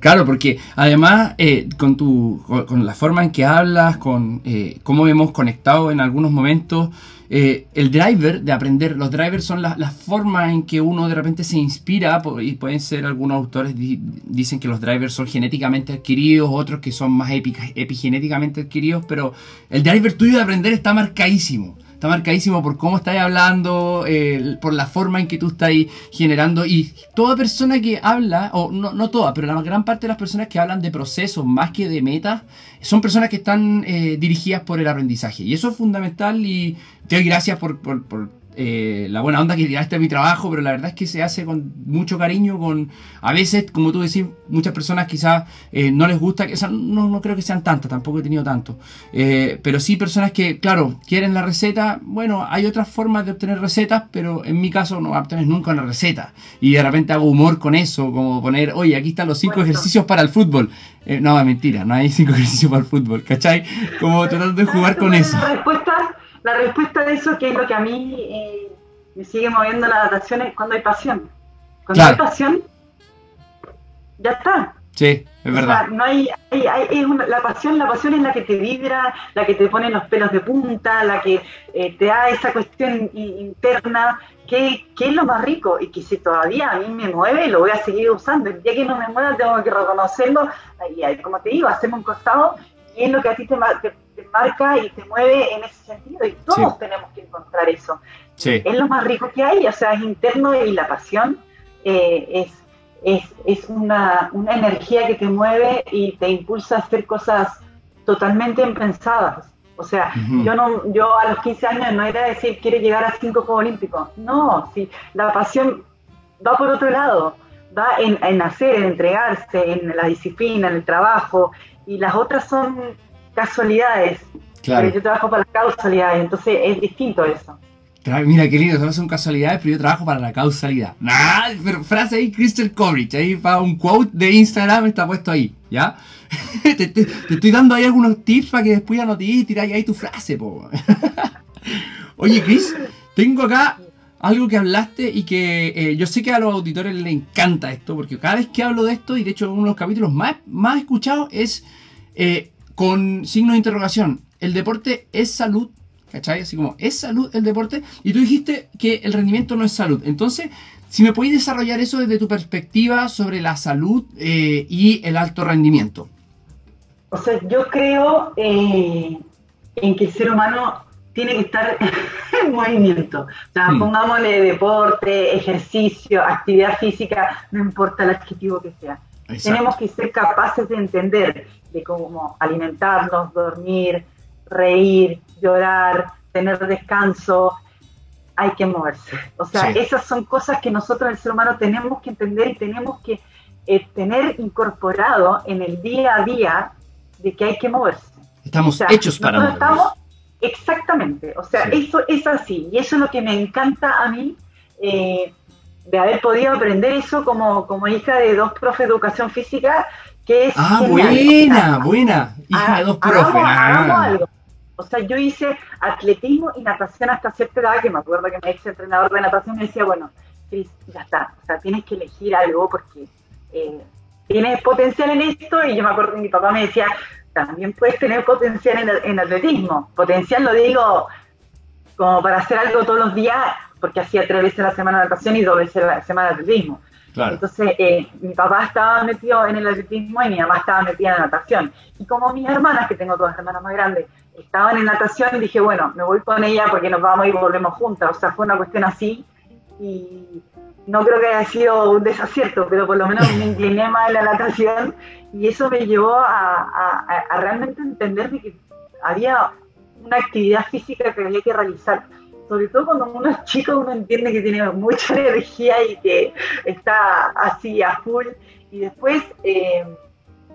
Claro, porque además eh, con, tu, con, la forma en que hablas, con eh, cómo hemos conectado en algunos momentos, eh, el driver de aprender, los drivers son las la formas en que uno de repente se inspira, y pueden ser algunos autores dicen que los drivers son genéticamente adquiridos, otros que son más epigenéticamente adquiridos, pero el driver tuyo de aprender está marcadísimo está marcadísimo por cómo estás hablando, eh, por la forma en que tú estás generando. Y toda persona que habla, o no, no toda, pero la gran parte de las personas que hablan de procesos más que de metas, son personas que están eh, dirigidas por el aprendizaje. Y eso es fundamental y te doy gracias por, por eh, la buena onda que tiraste a mi trabajo, pero la verdad es que se hace con mucho cariño, con a veces, como tú decís, muchas personas quizás eh, no les gusta, que, no, no, creo que sean tantas, tampoco he tenido tanto, eh, pero sí personas que, claro, quieren la receta, bueno, hay otras formas de obtener recetas, pero en mi caso no obtener nunca una receta, y de repente hago humor con eso, como poner, oye, aquí están los cinco ejercicios para el fútbol, no, mentira, no hay cinco [laughs] ejercicios para el fútbol, ¿cachai? Como tratando de jugar con eso la respuesta de eso, que es lo que a mí eh, me sigue moviendo la adaptación, es cuando hay pasión. Cuando hay pasión, ya está. Sí, es verdad. no hay, es la pasión, la pasión es la que te vibra, la que te pone los pelos de punta, la que eh, te da esa cuestión interna, que, que, es lo más rico y que si todavía a mí me mueve, lo voy a seguir usando. El día que no me mueva, tengo que reconocerlo. Y como te digo, hacemos un costado y es lo que a ti te, te te marca y te mueve en ese sentido y todos tenemos que encontrar eso. Es lo más rico que hay, o sea, es interno y la pasión eh, es, es, es una, una, energía que te mueve y te impulsa a hacer cosas totalmente impensadas. O sea, yo no, yo a los 15 años no era decir quiero llegar a cinco Juegos Olímpicos. No, sí, la pasión va por otro lado, va en, en hacer, en entregarse, en la disciplina, en el trabajo, y las otras son casualidades. Claro. Pero yo trabajo para las causalidades, entonces es distinto eso. Mira qué lindo, son casualidades, pero yo trabajo para la causalidad. Nah, pero frase ahí, Crystal Coverage, ahí para un quote de Instagram está puesto ahí, ¿ya? [laughs] te, estoy dando ahí algunos tips para que después ya no te tiráis ahí tu frase, po. [laughs] Oye, Chris, tengo acá algo que hablaste y que eh, yo sé que a los auditores les encanta esto, porque cada vez que hablo de esto, y de hecho uno de los capítulos más, más escuchados es eh, con signo de interrogación. ¿El deporte es salud? ¿Cachai? Así como, ¿es salud el deporte? Y tú dijiste que el rendimiento no es salud. Entonces, si me podéis desarrollar eso desde tu perspectiva sobre la salud eh, y el alto rendimiento. O sea, yo creo eh, en que el ser humano tiene que estar [laughs] en movimiento. O sea, Hmm. pongámosle deporte, ejercicio, actividad física, no importa el adjetivo que sea. Exacto. Tenemos que ser capaces de entender de cómo alimentarnos, dormir, reír, llorar, tener descanso. Hay que moverse. O sea, Sí. esas son cosas que nosotros, el ser humano, tenemos que entender y tenemos que eh, tener incorporado en el día a día de que hay que moverse. Estamos O sea, hechos para movernos. estamos exactamente, o sea, Sí. eso es así y eso es lo que me encanta a mí eh, de haber podido aprender eso como, como hija de dos profes de educación física, que es Ah, buena, sea, buena. Hija de dos profes. ah. algo. O sea, yo hice atletismo y natación hasta cierta edad, que me acuerdo que mi ex entrenador de natación me decía, bueno, Cris, ya está, o sea, tienes que elegir algo porque eh, tienes potencial en esto, y yo me acuerdo que mi papá me decía, también puedes tener potencial en, en atletismo. Potencial lo digo como para hacer algo todos los días, porque hacía tres veces a la semana natación y dos veces a la semana atletismo. Entonces, eh, mi papá estaba metido en el atletismo y mi mamá estaba metida en la natación. Y como mis hermanas, que tengo dos hermanas más grandes, estaban en natación, dije, bueno, me voy con ella porque nos vamos y volvemos juntas. O sea, fue una cuestión así. Y no creo que haya sido un desacierto, pero por lo menos me incliné más en la natación. Y eso me llevó a, realmente entender de que había una actividad física que había que realizar. Sobre todo cuando uno es chico, uno entiende que tiene mucha [laughs] energía y que está así a full. Y después, eh,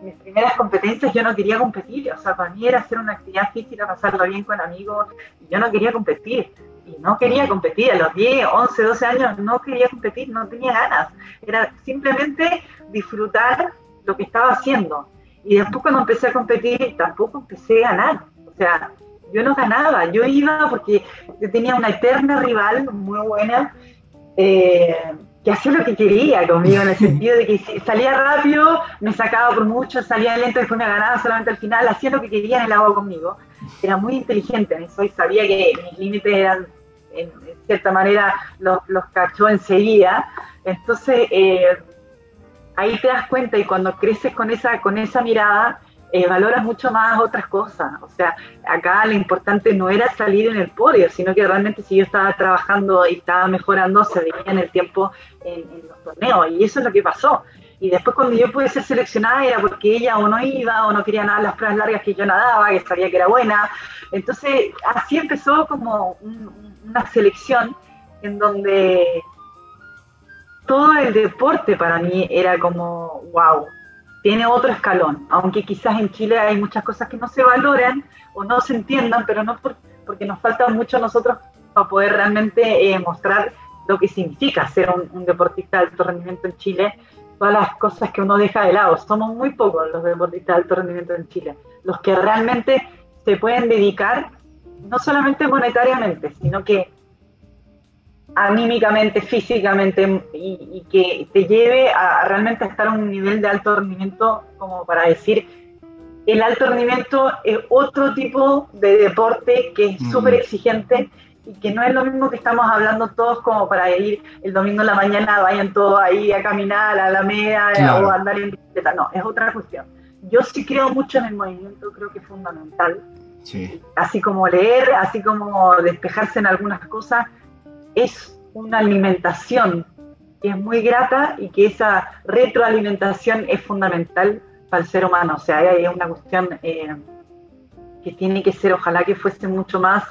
mis primeras competencias, yo no quería competir. O sea, para mí era hacer una actividad física, pasarlo bien con amigos. Y yo no quería competir. Y no quería competir. A los 10, 11, 12 años no quería competir, no tenía ganas. Era simplemente disfrutar lo que estaba haciendo. Y después cuando empecé a competir, tampoco empecé a ganar. O sea, yo no ganaba, yo iba porque yo tenía una eterna rival muy buena eh, que hacía lo que quería conmigo, en el sentido de que salía rápido, me sacaba por mucho, salía lento, después me ganaba solamente al final, hacía lo que quería en el agua conmigo. Era muy inteligente en eso y sabía que mis límites eran, en, en cierta manera, los, los cachó enseguida. Entonces, eh, ahí te das cuenta y cuando creces con esa, con esa mirada, eh, valoras mucho más otras cosas. O sea, acá lo importante no era salir en el podio, sino que realmente si yo estaba trabajando y estaba mejorando, se veía en el tiempo en, los torneos. Y eso es lo que pasó. Y después cuando yo pude ser seleccionada era porque ella o no iba o no quería nadar las pruebas largas que yo nadaba, que sabía que era buena. Entonces así empezó como un- una selección en donde todo el deporte para mí era como, wow, tiene otro escalón, aunque quizás en Chile hay muchas cosas que no se valoran o no se entiendan, pero no por- porque nos falta mucho nosotros para poder realmente eh, mostrar lo que significa ser un, un deportista de alto rendimiento en Chile, todas las cosas que uno deja de lado. Somos muy pocos los deportistas de alto rendimiento en Chile, los que realmente se pueden dedicar no solamente monetariamente, sino que anímicamente, físicamente y, y que te lleve a, a realmente estar a un nivel de alto rendimiento como para decir el alto rendimiento es otro tipo de deporte que es Mm. súper exigente y que no es lo mismo que estamos hablando todos como para ir el domingo en la mañana, vayan todos ahí a caminar a la Alameda Claro. o a andar en bicicleta. No, es otra cuestión. Yo sí creo mucho en el movimiento, creo que es fundamental Sí. así como leer, así como despejarse en algunas cosas, es una alimentación que es muy grata y que esa retroalimentación es fundamental para el ser humano. O sea, es una cuestión eh, que tiene que ser, ojalá que fuese mucho más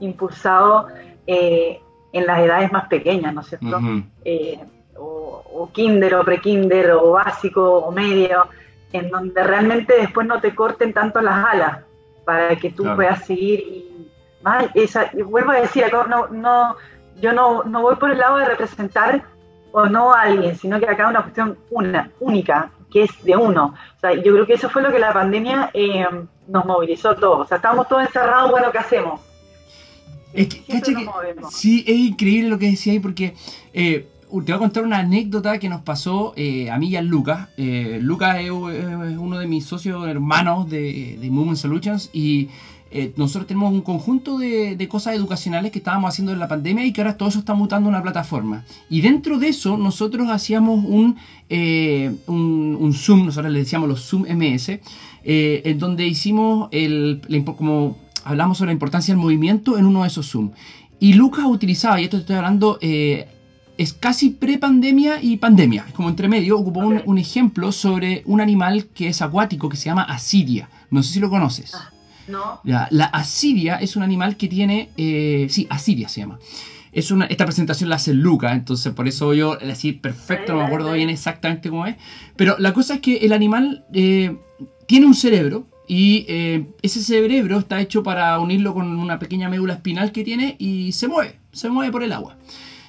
impulsado eh, en las edades más pequeñas, ¿no es cierto? Ujú. eh, o, o kinder o prekinder o básico o medio, en donde realmente después no te corten tanto las alas para que tú Claro. puedas seguir y más, esa, y vuelvo a decir, acá no, no, yo no, no voy por el lado de representar o no a alguien, sino que acá es una cuestión una, única, que es de uno. O sea, yo creo que eso fue lo que la pandemia eh, nos movilizó a todos. O sea, estábamos todos encerrados, bueno, ¿qué hacemos? Es que, cacha sí, es increíble lo que decía ahí porque eh, te voy a contar una anécdota que nos pasó eh, a mí y a Lucas. Eh, Lucas es, es uno de mis socios hermanos de, de Movement Solutions y eh, nosotros tenemos un conjunto de, de cosas educacionales que estábamos haciendo en la pandemia y que ahora todo eso está mutando a una plataforma. Y dentro de eso nosotros hacíamos un, eh, un, un Zoom, nosotros le decíamos los Zoom MS, eh, en donde hicimos el, impo- como hablamos sobre la importancia del movimiento en uno de esos Zoom. Y Lucas utilizaba, y esto estoy hablando, es casi pre-pandemia y pandemia, es como entre medio, ocupó un, un, ejemplo sobre un animal que es acuático que se llama asidia. No sé si lo conoces. Ah, no. Ya, la asidia es un animal que tiene, eh, sí, asidia se llama. Es una, esta presentación la hace Lucas, entonces por eso yo así perfecto, no me acuerdo bien exactamente cómo es. Pero la cosa es que el animal eh, tiene un cerebro, y eh, ese cerebro está hecho para unirlo con una pequeña médula espinal que tiene y se mueve, se mueve por el agua.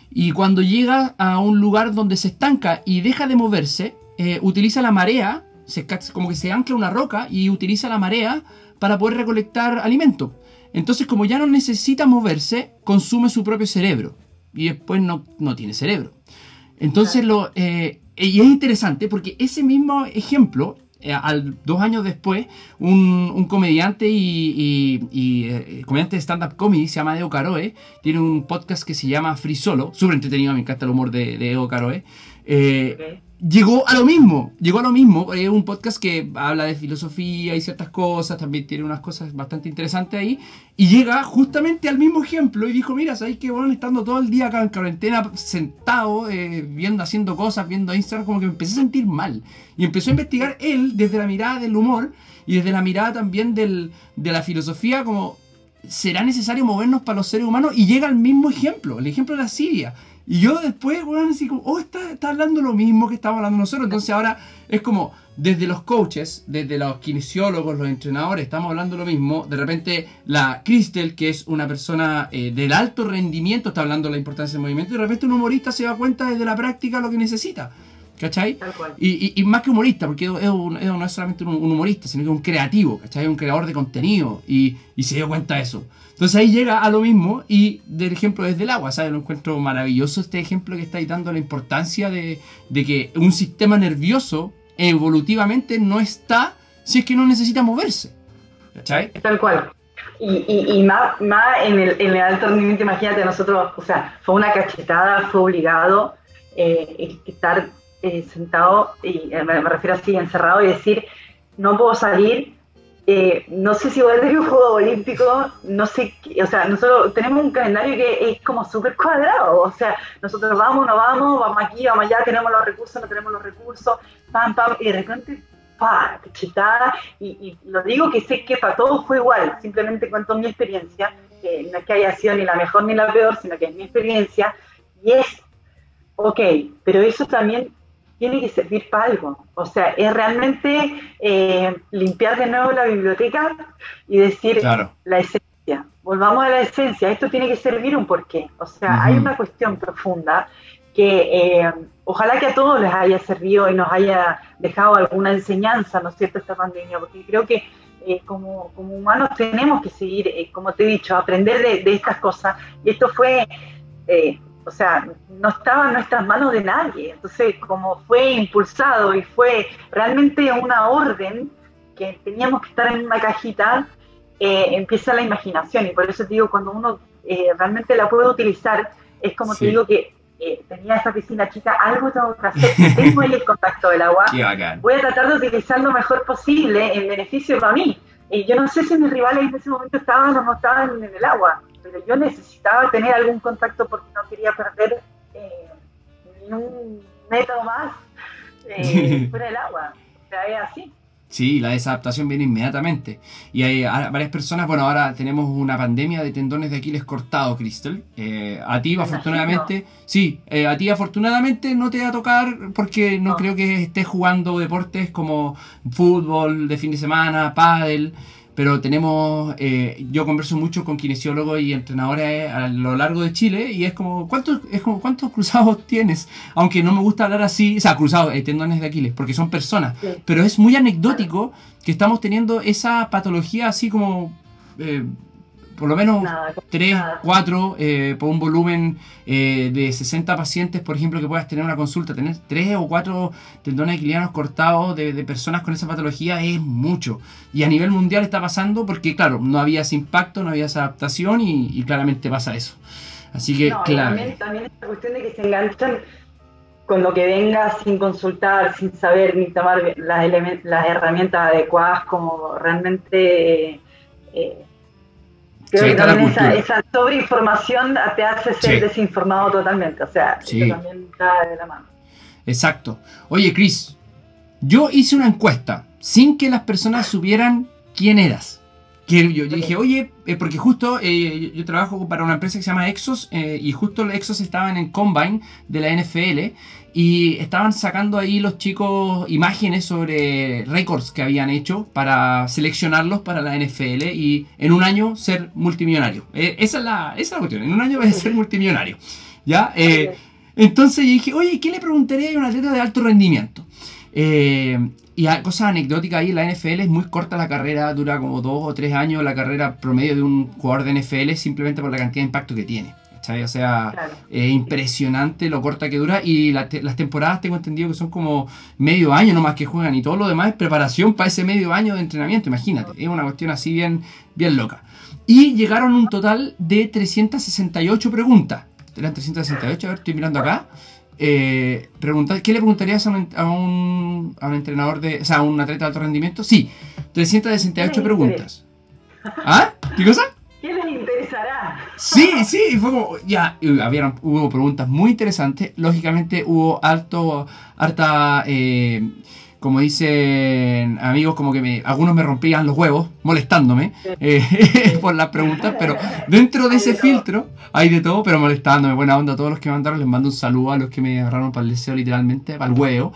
Y cuando llega a un lugar donde se estanca y deja de moverse, utiliza la marea, se, como que se ancla una roca y utiliza la marea para poder recolectar alimento. Entonces, como ya no necesita moverse, consume su propio cerebro. Y después no, no tiene cerebro. Entonces, lo, eh, y es interesante porque ese mismo ejemplo eh, al, dos años después, un, un comediante y, y, y eh, comediante de stand-up comedy se llama Eo Caroe, tiene un podcast que se llama Free Solo, súper entretenido, me encanta el humor de, de Eo Caroe. Okay. Llegó a lo mismo, llegó a lo mismo, es un podcast que habla de filosofía y ciertas cosas, también tiene unas cosas bastante interesantes ahí, y llega justamente al mismo ejemplo y dijo, mira, ¿sabéis que bueno, estando todo el día acá en cuarentena, sentado, eh, viendo, haciendo cosas, viendo Instagram, como que me empecé a sentir mal. Y empezó a investigar él desde la mirada del humor y desde la mirada también del, de la filosofía, como, ¿será necesario movernos para los seres humanos? Y llega al mismo ejemplo, el ejemplo de la Siria. Y yo después, bueno, así como, oh, está, está hablando lo mismo que estábamos hablando nosotros. Entonces ahora es como, desde los coaches, desde los kinesiólogos, los entrenadores, estamos hablando lo mismo. De repente, la Crystal, que es una persona eh, del alto rendimiento, está hablando de la importancia del movimiento. Y de repente un humorista se da cuenta desde la práctica lo que necesita. ¿Cachai? Y, y, y, más que humorista, porque es no es solamente un, un, humorista, sino que es un creativo, ¿cachai? Un creador de contenido. Y, y se dio cuenta de eso. Entonces ahí llega a lo mismo y del ejemplo desde el agua, ¿sabes? Lo encuentro maravilloso este ejemplo que estáis dando la importancia de, de, que un sistema nervioso evolutivamente no está si es que no necesita moverse. ¿Cachai? Tal cual. Y, y, y más, más en, el, en el alto rendimiento, imagínate, nosotros, o sea, fue una cachetada, fue obligado eh, estar eh, sentado, y me, me refiero así, encerrado y decir, no puedo salir eh, no sé si voy a tener un juego olímpico, no sé, o sea, nosotros tenemos un calendario que es como súper cuadrado, o sea, nosotros vamos, no vamos, vamos aquí, vamos allá, tenemos los recursos, no tenemos los recursos, pam, pam, y de repente, pa, chitada, y, y, lo digo que sé que para todos fue igual, simplemente cuento mi experiencia, que no es que haya sido ni la mejor ni la peor, sino que es mi experiencia, y es, ok, pero eso también tiene que servir para algo. O sea, es realmente eh, limpiar de nuevo la biblioteca y decir claro. la esencia. Volvamos a la esencia. Esto tiene que servir un porqué. O sea, uh -huh. hay una cuestión profunda que eh, ojalá que a todos les haya servido y nos haya dejado alguna enseñanza, ¿no es cierto?, esta pandemia, porque creo que eh, como, como, humanos tenemos que seguir, como te he dicho, aprender de, de estas cosas. Y esto fue eh, o sea, no estaba en nuestras manos de nadie. Entonces, como fue impulsado y fue realmente una orden que teníamos que estar en una cajita, eh, empieza la imaginación. Y por eso te digo, cuando uno eh, realmente la puede utilizar, es como sí. te digo que eh, tenía esa piscina chica, algo tengo que hacer, tengo ahí el contacto del agua, voy a tratar de utilizar lo mejor posible en beneficio para mí. Y yo no sé si mis rivales en ese momento estaban o no estaban en el agua, pero yo necesitaba tener algún contacto porque no quería perder eh, ni un metro más eh, [laughs] fuera del agua. O sea, es así. Sí, la desadaptación viene inmediatamente. Y hay varias personas, bueno, ahora tenemos una pandemia de tendones de Aquiles cortados, Crystal. Eh, a ti, afortunadamente, sí, eh, a ti afortunadamente no te va a tocar porque no, no, creo que estés jugando deportes como fútbol de fin de semana, pádel pero tenemos, eh, yo converso mucho con kinesiólogos y entrenadores a lo largo de Chile y es como, ¿cuántos, es como, ¿cuántos cruzados [laughs] tienes? Aunque no me gusta hablar así, o sea, cruzados, eh, tendones de Aquiles, porque son personas, sí. pero es muy anecdótico que estamos teniendo esa patología así como... Eh, por lo menos nada, 3, nada. 4 eh, por un volumen eh, de 60 pacientes, por ejemplo, que puedas tener una consulta, tener 3 o 4 tendones aquilianos cortados de, de, personas con esa patología es mucho. Y a nivel mundial está pasando porque, claro, no había ese impacto, no había esa adaptación y, y claramente pasa eso. Así que, no, claro. También, también esta cuestión de que se enganchan con lo que venga sin consultar, sin saber ni tomar las, las herramientas adecuadas, como realmente. Eh, Creo Sí, que está la también esa, sobreinformación te hace ser Sí. desinformado totalmente. O sea, Sí. eso también está de la mano. Exacto. Oye, Chris, yo hice una encuesta sin que las personas supieran quién eras. Que yo, yo dije, oye, eh, porque justo eh, yo, yo trabajo para una empresa que se llama Exos eh, y justo los Exos estaban en Combine de la NFL y estaban sacando ahí los chicos imágenes sobre récords que habían hecho para seleccionarlos para la NFL y en un año ser multimillonario. Eh, esa, es la, esa es la cuestión, en un año voy a ser [laughs] multimillonario. ¿Ya? Eh, entonces yo dije, oye, ¿qué le preguntaría a un atleta de alto rendimiento? Eh, y cosa anecdótica ahí, la NFL es muy corta la carrera, dura como dos o tres años la carrera promedio de un jugador de NFL simplemente por la cantidad de impacto que tiene. ¿Cachai? O sea, Claro. es impresionante lo corta que dura y la te- las temporadas tengo entendido que son como medio año nomás que juegan y todo lo demás es preparación para ese medio año de entrenamiento, imagínate, es una cuestión así bien, bien loca. Y llegaron un total de 368 preguntas. Eran 368, a ver, estoy mirando acá. Eh, ¿Qué le preguntarías a un, a, un, a un entrenador de. O sea, a un atleta de alto rendimiento? Sí, 368 Sí, preguntas. ¿Ah? ¿Qué cosa? Sí, sí, fue como, ya, habieron, hubo preguntas muy interesantes, lógicamente hubo harto, harta, eh, como dicen amigos, como que me, algunos me rompían los huevos, molestándome eh, [laughs] por las preguntas, pero dentro de ese filtro hay de todo, pero molestándome, buena onda a todos los que me mandaron, les mando un saludo a los que me agarraron para el deseo literalmente, para el huevo.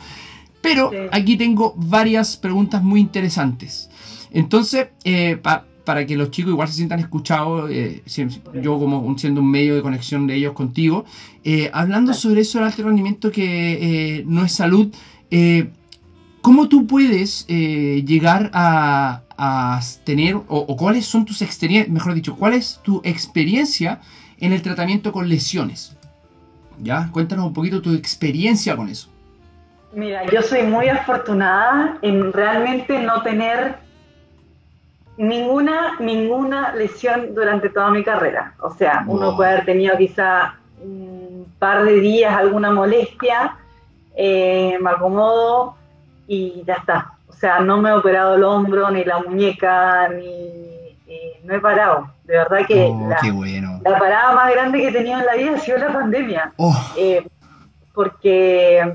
Pero aquí tengo varias preguntas muy interesantes. Entonces, eh, pa- para que los chicos igual se sientan escuchados, eh, yo como un- siendo un medio de conexión de ellos contigo, eh, hablando sobre eso del alto rendimiento que eh, no es salud, ¿cómo tú puedes llegar a, a tener, o, o cuáles son tus experiencias, mejor dicho, cuál es tu experiencia en el tratamiento con lesiones? ¿Ya? Cuéntanos un poquito tu experiencia con eso. Mira, yo soy muy afortunada en realmente no tener ninguna, ninguna lesión durante toda mi carrera. O sea, uno puede haber tenido quizá un par de días alguna molestia, eh, me acomodo y ya está. O sea, no me he operado el hombro, ni la muñeca, ni eh, no he parado. De verdad que Oh, la, qué bueno. la parada más grande que he tenido en la vida ha sido la pandemia. Oh, Eh, porque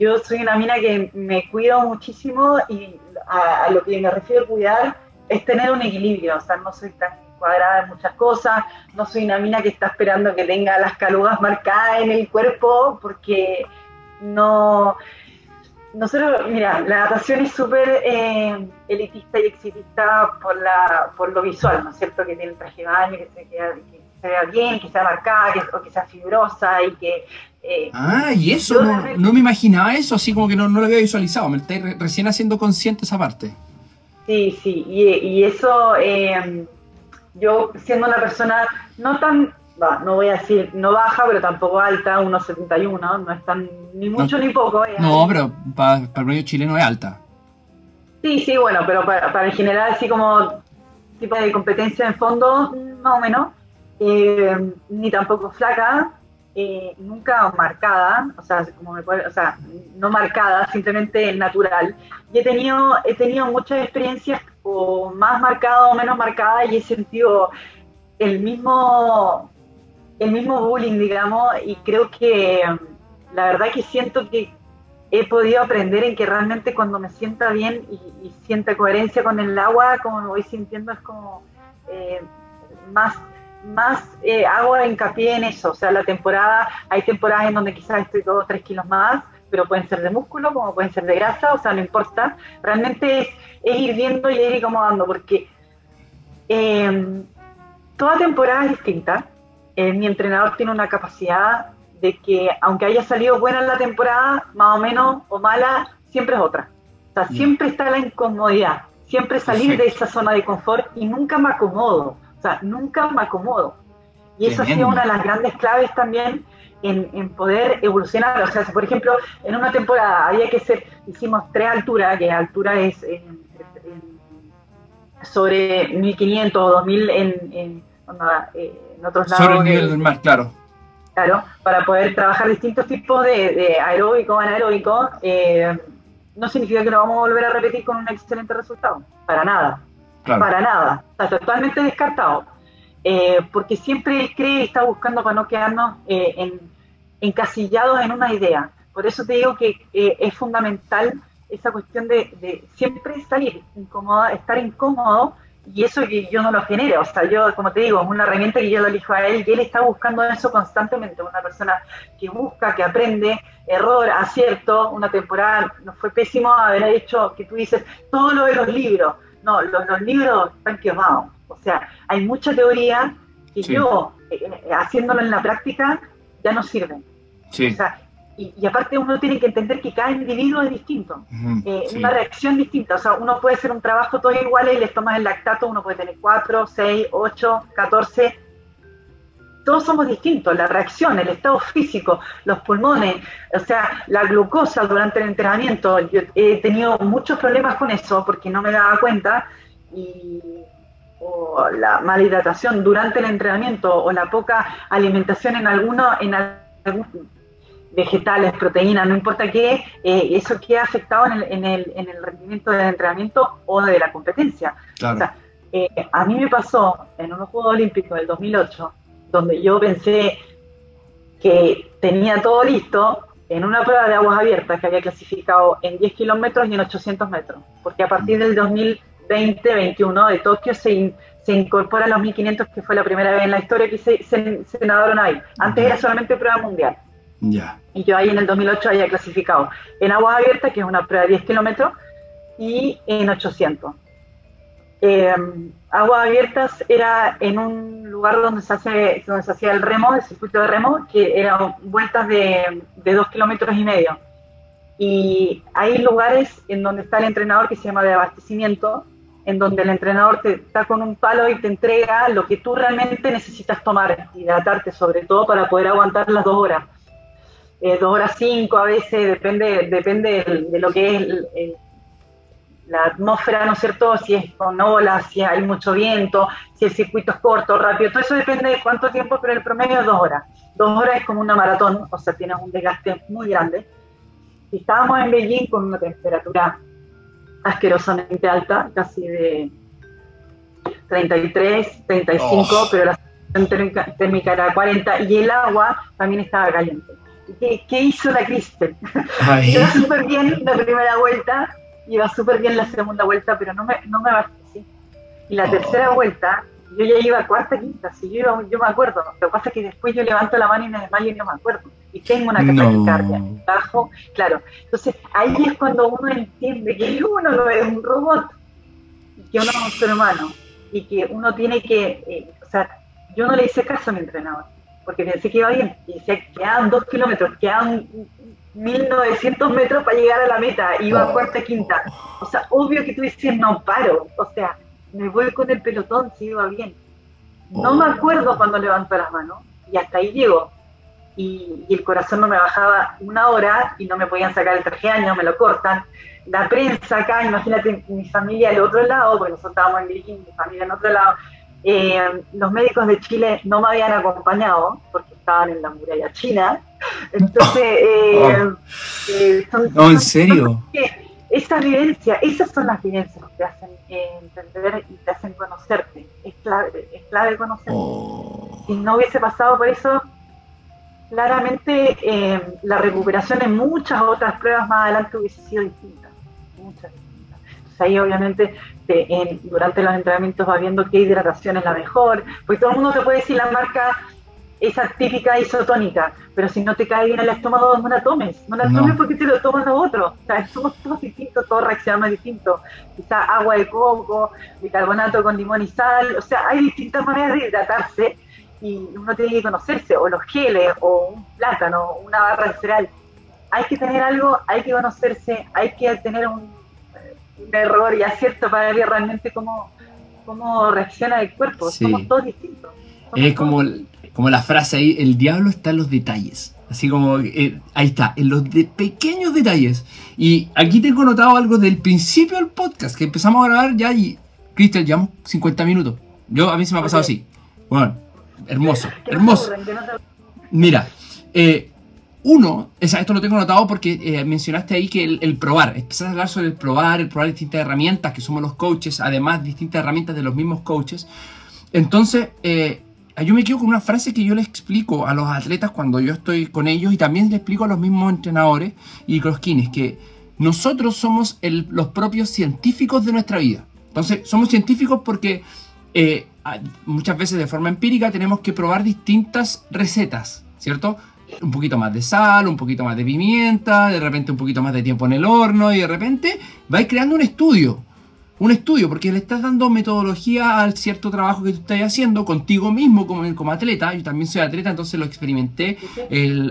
yo soy una mina que me cuido muchísimo y a, a lo que me refiero a cuidar es tener un equilibrio, o sea, no soy tan cuadrada en muchas cosas, no soy una mina que está esperando que tenga las calugas marcadas en el cuerpo, porque no... Nosotros, mira, la natación es súper eh, elitista y exitista por, la, por lo visual, ¿no es cierto? Que tiene el traje de baño, que se, queda- que se vea bien, que sea marcada, que, o que sea fibrosa y que eh, Ah, y eso, no, me imaginaba eso, así como que no, no lo había visualizado, me estoy re- recién haciendo consciente esa parte. Sí, sí, y, y eso, eh, yo siendo una persona no tan, no voy a decir no baja, pero tampoco alta, 1,71, no es tan ni mucho ni poco. es No, pero para el promedio chileno es alta. Sí, sí, bueno, pero para, para en general, así como tipo de competencia en fondo, más o menos, eh, ni tampoco flaca, eh, nunca marcada, o sea, como me o sea, no marcada, simplemente natural. Y he tenido, he tenido muchas experiencias o más marcada o menos marcada y he sentido el mismo, el mismo bullying, digamos, y creo que la verdad que siento que he podido aprender en que realmente cuando me sienta bien y, y sienta coherencia con el agua, como me voy sintiendo, es como eh, más, más eh, hago hincapié en eso. O sea, la temporada, hay temporadas en donde quizás estoy dos o tres kilos más, pero pueden ser de músculo, como pueden ser de grasa, o sea, no importa. Realmente es, es ir viendo y ir acomodando, porque eh, toda temporada es distinta. Eh, mi entrenador tiene una capacidad de que aunque haya salido buena en la temporada, más o menos o mala, siempre es otra. O sea, Ya. siempre está la incomodidad, siempre salir de esa zona de confort y nunca me acomodo. O sea, nunca me acomodo. Y eso ha sido una de las grandes claves también en, en poder evolucionar. O sea, si por ejemplo, en una temporada había que ser, hicimos tres alturas, que altura es en- en- sobre 1500 o 2000 en, en, onda, eh, en otros lados. Sobre el nivel del mar, claro. Claro, para poder trabajar distintos tipos de, de aeróbico, anaeróbico, eh, no significa que lo vamos a volver a repetir con un excelente resultado. Para nada, para nada. Está totalmente descartado. eh, porque siempre él cree y está buscando para no quedarnos eh, en, encasillados en una idea. Por eso te digo que eh, es fundamental esa cuestión de, de siempre salir incómodo, estar incómodo y eso que yo no lo genero, o sea, yo, como te digo, es una herramienta que yo lo elijo a él y él está buscando eso constantemente, una persona que busca, que aprende, error, acierto, una temporada nos fue pésimo haber hecho, que tú dices, todo lo de los libros, no, los, libros están quemados, o sea, hay mucha teoría que yo, eh, eh, haciéndolo en la práctica, ya no sirven. Sí. O sea, y, aparte uno tiene que entender que cada individuo es distinto, eh, una reacción distinta. O sea, uno puede hacer un trabajo todos iguales y les tomas el lactato, uno puede tener 4, 6, 8, 14. Todos somos distintos, la reacción, el estado físico, los pulmones, o sea, la glucosa durante el entrenamiento. Yo he tenido muchos problemas con eso porque no me daba cuenta y o la mala hidratación durante el entrenamiento o la poca alimentación en alguno en algún vegetales, proteínas, no importa qué, eh, eso queda afectado en el, en, el, en el, rendimiento del entrenamiento o de la competencia. O sea, eh, a mí me pasó en unos Juegos Olímpicos del 2008, donde yo pensé que tenía todo listo en una prueba de aguas abiertas que había clasificado en 10 kilómetros y en 800 metros, porque a partir del 2020-21 de Tokio se, se incorpora los 1500, que fue la primera vez en la historia que se, se, se nadaron ahí. Antes era solamente prueba mundial. Y yo ahí en el 2008 había clasificado en agua abierta, que es una prueba de 10 kilómetros, y en 800. Eh, aguas abiertas era en un lugar donde se, hace, donde se hacía el remo, el circuito de remo, que eran vueltas de, de 2 kilómetros y medio. Y hay lugares en donde está el entrenador que se llama de abastecimiento, en donde el entrenador te está con un palo y te entrega lo que tú realmente necesitas tomar, hidratarte sobre todo para poder aguantar las dos horas eh, dos horas cinco a veces, depende, depende de, lo que es la atmósfera, ¿no es cierto? Si es con olas, si hay mucho viento, si el circuito es corto, rápido, todo eso depende de cuánto tiempo, pero el promedio es dos horas. Dos horas es como una maratón, o sea, tienes un desgaste muy grande. Y estábamos en Beijing con una temperatura asquerosamente alta, casi de 33, 35, pero la térmica era 40 y el agua también estaba caliente. ¿Qué, hizo la Kristen? iba [laughs] súper bien la primera vuelta, iba súper bien la segunda vuelta, pero no me, no me abastecí. Y la oh. tercera vuelta, yo ya iba cuarta, quinta, si yo, yo me acuerdo. Lo que pasa es que después yo levanto la mano y me desmayo y no me acuerdo. Y tengo una taquicardia no. bajo, claro. Entonces ahí es cuando uno entiende que uno no es un robot, y que uno es un ser humano, y que uno tiene que, eh, o sea, yo no le hice caso a mi entrenador porque pensé que iba bien, y decía, quedaban dos kilómetros, quedaban 1900 metros para llegar a la meta, iba a oh. cuarta quinta. O sea, obvio que tú dices, no paro, o sea, me voy con el pelotón si iba bien. No me oh. acuerdo cuando levantó las manos, y hasta ahí llego. Y, el corazón no me bajaba una hora y no me podían sacar el traje año, me lo cortan. La prensa acá, imagínate mi familia al otro lado, porque nosotros estábamos en Virginia, mi familia en otro lado, eh, los médicos de Chile no me habían acompañado porque estaban en la muralla china. Entonces, [laughs] eh, oh. eh, son, no, en serio. Esas vivencias, esas son las vivencias que te hacen entender y te hacen conocerte. Es clave, es clave conocerte. Oh. Si no hubiese pasado por eso, claramente la recuperación en muchas otras pruebas más adelante hubiese sido distinta. Muchas ahí obviamente durante los entrenamientos va viendo qué hidratación es la mejor, porque todo el mundo te puede decir la marca esa típica isotónica, pero si no te cae bien el estómago, no la tomes, no la tomes porque te lo tomas a otro, o sea, somos todos distintos, todos reaccionamos distintos, quizá agua de coco, bicarbonato con limón y sal, o sea, hay distintas maneras de hidratarse y uno tiene que conocerse, o los geles, o un plátano, una barra de cereal, hay que tener algo, hay que conocerse, hay que tener un un error y acierto para ver realmente cómo, cómo reacciona el cuerpo. Somos todos distintos. es como, como la frase ahí, el diablo está en los detalles. Así como, eh, ahí está, en los de pequeños detalles. Y aquí tengo notado algo del principio del podcast, que empezamos a grabar ya y, Cristian, llevamos 50 minutos. Yo, a mí se me ha pasado así. Bueno, hermoso, [laughs] hermoso. Mira, eh, uno, esto lo tengo notado porque eh, mencionaste ahí que el, probar, empezaste a hablar sobre el probar, el probar distintas herramientas, que somos los coaches, además distintas herramientas de los mismos coaches. Entonces, eh, yo me quedo con una frase que yo le explico a los atletas cuando yo estoy con ellos y también le explico a los mismos entrenadores y kines que nosotros somos los propios científicos de nuestra vida. Entonces, somos científicos porque eh, muchas veces de forma empírica tenemos que probar distintas recetas, ¿cierto? Un poquito más de sal, un poquito más de pimienta, de repente un poquito más de tiempo en el horno y de repente vais creando un estudio un estudio, porque le estás dando metodología al cierto trabajo que tú estás haciendo contigo mismo como, como atleta. Yo también soy atleta, entonces lo experimenté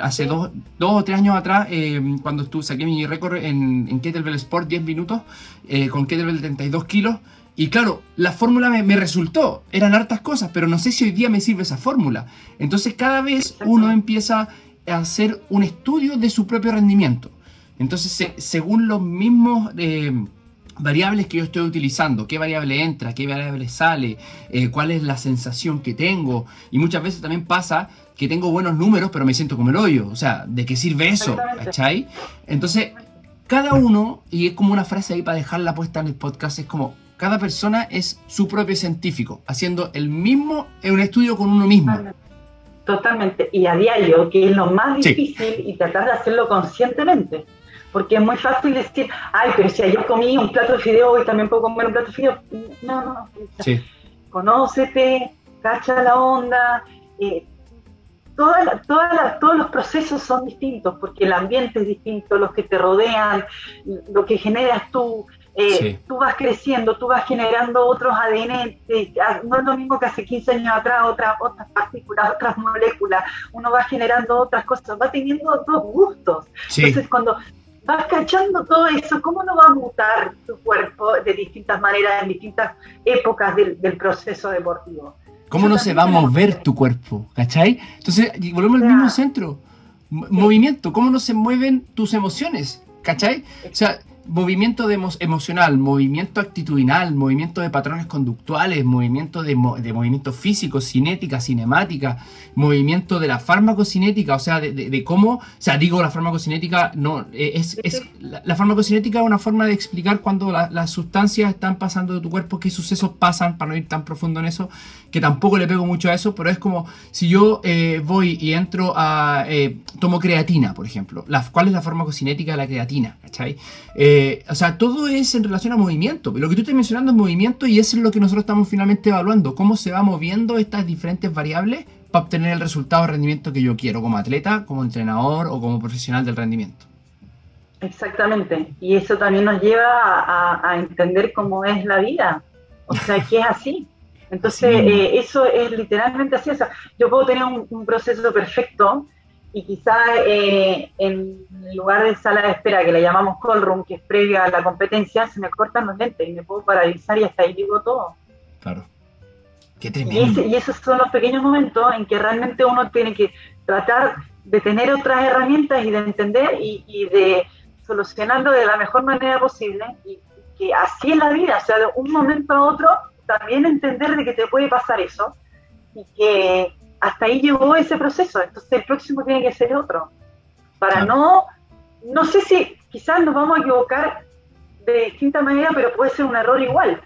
hace dos, o tres años atrás, eh, cuando estuve, saqué mi récord en, en Kettlebell Sport 10 minutos, eh, con Kettlebell 32 kilos. Y claro, la fórmula me, me, resultó, eran hartas cosas, pero no sé si hoy día me sirve esa fórmula. Entonces cada vez uno empieza a hacer un estudio de su propio rendimiento. Entonces, según los mismos... Eh, variables que yo estoy utilizando, qué variable entra, qué variable sale, eh, cuál es la sensación que tengo. Y muchas veces también pasa que tengo buenos números, pero me siento como el hoyo. O sea, ¿de qué sirve eso? ¿Cachai? Entonces, cada uno, y es como una frase ahí para dejarla puesta en el podcast, es como, cada persona es su propio científico, haciendo el mismo, en un estudio con uno mismo. Totalmente. Y a diario, que es lo más difícil, y tratar de hacerlo conscientemente porque es muy fácil decir, ay, pero si ayer comí un plato de fideo, hoy también puedo comer un plato de fideo. No, no, sí. conócete, cacha la onda, eh, todos los procesos son distintos, porque el ambiente es distinto, los que te rodean, lo que generas tú, eh, tú vas creciendo, tú vas generando otros ADN, eh, no es lo mismo que hace 15 años atrás, otras, otras partículas, otras moléculas, uno va generando otras cosas, va teniendo otros gustos. Entonces, cuando vas cachando todo eso, ¿cómo no va a mutar tu cuerpo de distintas maneras en distintas épocas del, proceso deportivo? ¿Cómo no se va a mover tu cuerpo? ¿Cachai? Entonces, volvemos al mismo centro. movimiento, ¿cómo no se mueven tus emociones? ¿Cachai? O sea, movimiento de emocional, movimiento actitudinal, movimiento de patrones conductuales, movimiento de, de movimiento físico, cinética, cinemática, movimiento de la farmacocinética, o sea, de, cómo, o sea, digo la farmacocinética, no, eh, es, es la, la, farmacocinética es una forma de explicar cuando las sustancias están pasando de tu cuerpo, qué sucesos pasan, para no ir tan profundo en eso, que tampoco le pego mucho a eso, pero es como si yo eh, voy y entro a, eh, tomo creatina, por ejemplo, la, ¿cuál es la farmacocinética de la creatina? ¿Cachai? Eh, o sea, todo es en relación a movimiento. Lo que tú estás mencionando es movimiento y eso es lo que nosotros estamos finalmente evaluando. Cómo se va moviendo estas diferentes variables para obtener el resultado de rendimiento que yo quiero como atleta, como entrenador o como profesional del rendimiento. Exactamente. Y eso también nos lleva a, entender cómo es la vida. O sea, que es así. Entonces, eh, eso es literalmente así. O sea, yo puedo tener un proceso perfecto y quizá eh, en lugar de sala de espera que le llamamos call room, que es previa a la competencia, se me cortan los lentes y me puedo paralizar y hasta ahí digo todo. Claro. Qué tremendo. Y, esos son los pequeños momentos en que realmente uno tiene que tratar de tener otras herramientas y de entender y, de solucionarlo de la mejor manera posible y que así es la vida, o sea, de un momento a otro también entender de que te puede pasar eso y que hasta ahí llegó ese proceso, entonces el próximo tiene que ser otro. Para no, no sé si quizás nos vamos a equivocar de distinta manera, pero puede ser un error igual.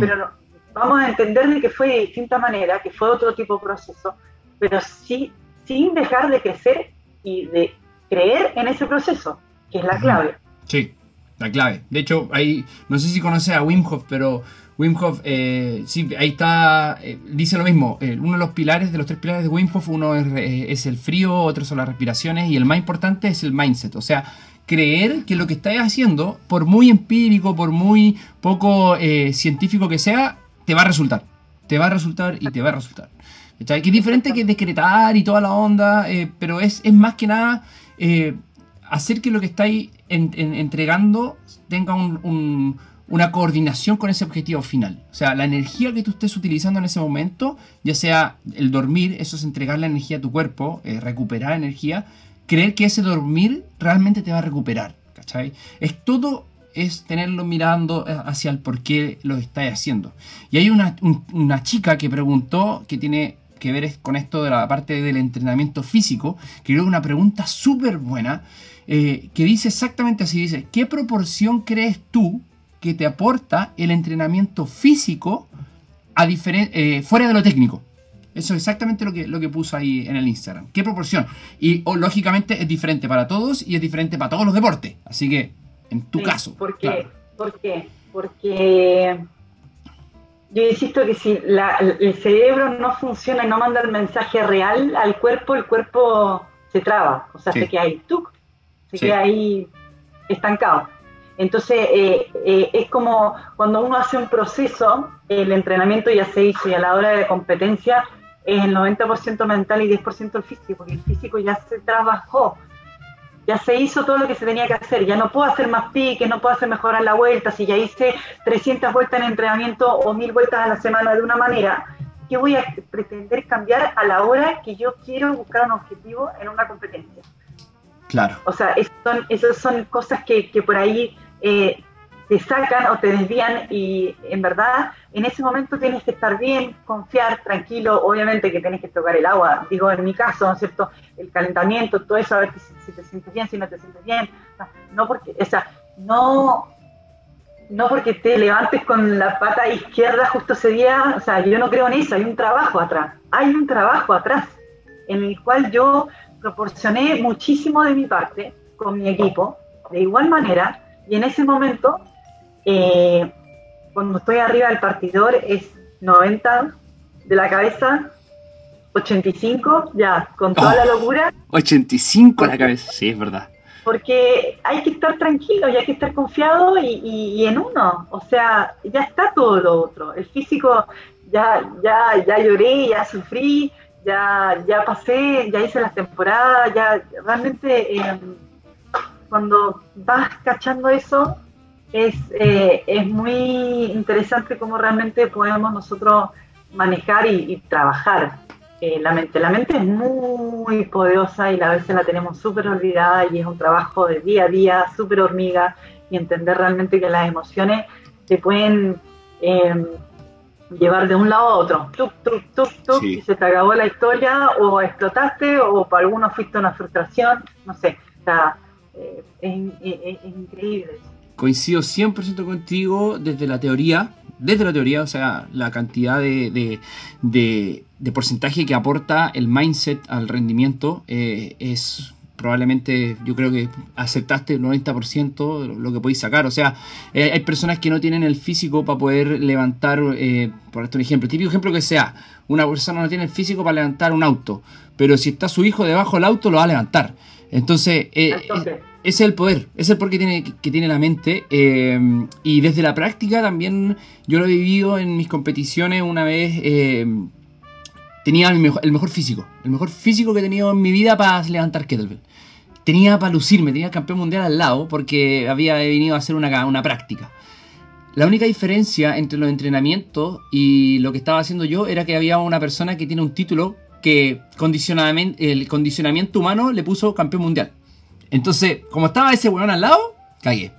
Pero vamos a entender de que fue de distinta manera, que fue otro tipo de proceso, pero sí, sin dejar de crecer y de creer en ese proceso, que es la clave. Sí, la clave. De hecho, ahí, no sé si conoces a Wim Hof, pero Wim Hof, eh, sí, ahí está, eh, dice lo mismo, eh, uno de los pilares, de los tres pilares de Wim Hof, uno es, el frío, otro son las respiraciones y el más importante es el mindset, o sea, creer que lo que estás haciendo, por muy empírico, por muy poco científico que sea, te va a resultar, te va a resultar y te va a resultar. Que es diferente que decretar y toda la onda, pero es, es, más que nada hacer que lo que estáis entregando tenga un una coordinación con ese objetivo final. O sea, la energía que tú estés utilizando en ese momento, ya sea el dormir, eso es entregar la energía a tu cuerpo, eh, recuperar energía, creer que ese dormir realmente te va a recuperar. ¿Cachai? Es todo es tenerlo mirando eh, hacia el por qué lo estás haciendo. Y hay una, chica que preguntó, que tiene que ver con esto de la parte del entrenamiento físico, que creo que una pregunta súper buena, eh, que dice exactamente así, dice, ¿qué proporción crees tú que te aporta el entrenamiento físico a eh, fuera de lo técnico. Eso es exactamente lo que, lo que puso ahí en el Instagram. ¿Qué proporción? Y lógicamente es diferente para todos y es diferente para todos los deportes. Así que, en tu caso. ¿Por qué? ¿Por qué? Porque yo insisto que si el cerebro no funciona y no manda el mensaje real al cuerpo, el cuerpo se traba. O sea, se queda ahí, ¡tuc! se queda ahí estancado. Entonces, eh, eh, es como cuando uno hace un proceso, el entrenamiento ya se hizo y a la hora de competencia es el 90% mental y 10% el físico, porque el físico ya se trabajó, ya se hizo todo lo que se tenía que hacer, ya no puedo hacer más piques, no puedo hacer mejorar la vuelta, si ya hice 300 vueltas en entrenamiento o 1000 vueltas a la semana de una manera, ¿qué voy a pretender cambiar a la hora que yo quiero buscar un objetivo en una competencia? Claro. O sea, esas son, esas son cosas que, que por ahí eh, te sacan o te desvían y en verdad en ese momento tienes que estar bien, confiar, tranquilo, obviamente que tienes que tocar el agua, digo en mi caso, ¿no es cierto? El calentamiento, todo eso, a ver si, te sientes bien, si no te sientes bien, no, porque, o no, no porque te levantes con la pata izquierda justo ese día, o sea, yo no creo en eso, hay un trabajo atrás, hay un trabajo atrás en el cual yo proporcioné muchísimo de mi parte con mi equipo, de igual manera, y en ese momento eh, cuando estoy arriba del partidor es 90 de la cabeza, 85 ya, con toda la oh, locura. 85 la cabeza, sí, es verdad. Porque hay que estar tranquilo y hay que estar confiado y, en uno. O sea, ya está todo lo otro. El físico, ya, ya, ya lloré, ya sufrí, ya, ya pasé, ya hice las temporadas, ya realmente eh, cuando vas cachando eso, es, eh, es muy interesante cómo realmente podemos nosotros manejar y, trabajar eh, la mente. La mente es muy poderosa y a veces la tenemos súper olvidada y es un trabajo de día a día, súper hormiga y entender realmente que las emociones te pueden em, llevar de un lado a otro, tuk, tuk, tuk, tuk, y se te acabó la historia o explotaste o para algunos fuiste una frustración, no sé, eh, es, es increíble coincido 100% contigo desde la teoría, desde la teoría, o sea, la cantidad de, porcentaje que aporta el mindset al rendimiento eh, es probablemente, yo creo que aceptaste el 90% lo que podéis sacar. O sea, eh, hay personas que no tienen el físico para poder levantar, eh, por esto un ejemplo, típico ejemplo que sea, una persona no tiene el físico para levantar un auto, pero si está su hijo debajo del auto lo va a levantar. Entonces, ese es el poder, es el poder que tiene, que tiene la mente. Eh, y desde la práctica también yo lo he vivido en mis competiciones una vez. Eh, tenía el mejor, físico, el mejor físico que he tenido en mi vida para levantar kettlebell. Tenía para lucirme, tenía el campeón mundial al lado porque había venido a hacer una, una práctica. La única diferencia entre los entrenamientos y lo que estaba haciendo yo era que había una persona que tiene un título que el condicionamiento humano le puso campeón mundial. Entonces, como estaba ese weón al lado, cagué.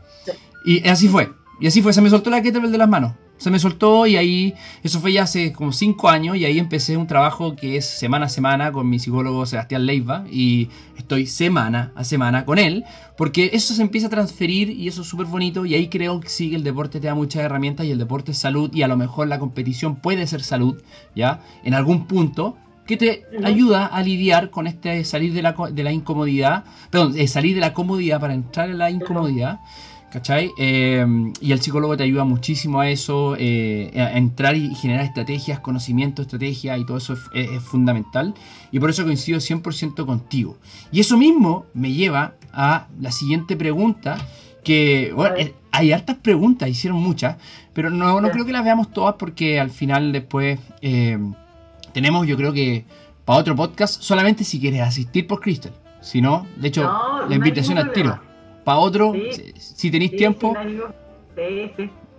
Y así fue. Y así fue, se me soltó la kettlebell de las manos. Se me soltó y ahí, eso fue ya hace como 5 años y ahí empecé un trabajo que es semana a semana con mi psicólogo Sebastián Leiva y estoy semana a semana con él porque eso se empieza a transferir y eso es súper bonito y ahí creo que sí el deporte te da muchas herramientas y el deporte es salud y a lo mejor la competición puede ser salud, ¿ya? En algún punto, que te ayuda a lidiar con este salir de la, de la incomodidad, perdón, salir de la comodidad para entrar en la incomodidad. ¿Cachai? Em, y el psicólogo te ayuda muchísimo a eso, eh, a entrar y generar estrategias, conocimiento, estrategia y todo eso es, fundamental. Y por eso coincido 100% contigo. Y eso mismo me lleva a la siguiente pregunta, que bueno, eh, hay hartas preguntas, hicieron muchas, pero no, no creo que las veamos todas porque al final después... Em, tenemos, yo creo que para otro podcast, solamente si quieres asistir por Crystal. Si no, de hecho, la invitación al tiro. Para otro, si, tenéis tiempo.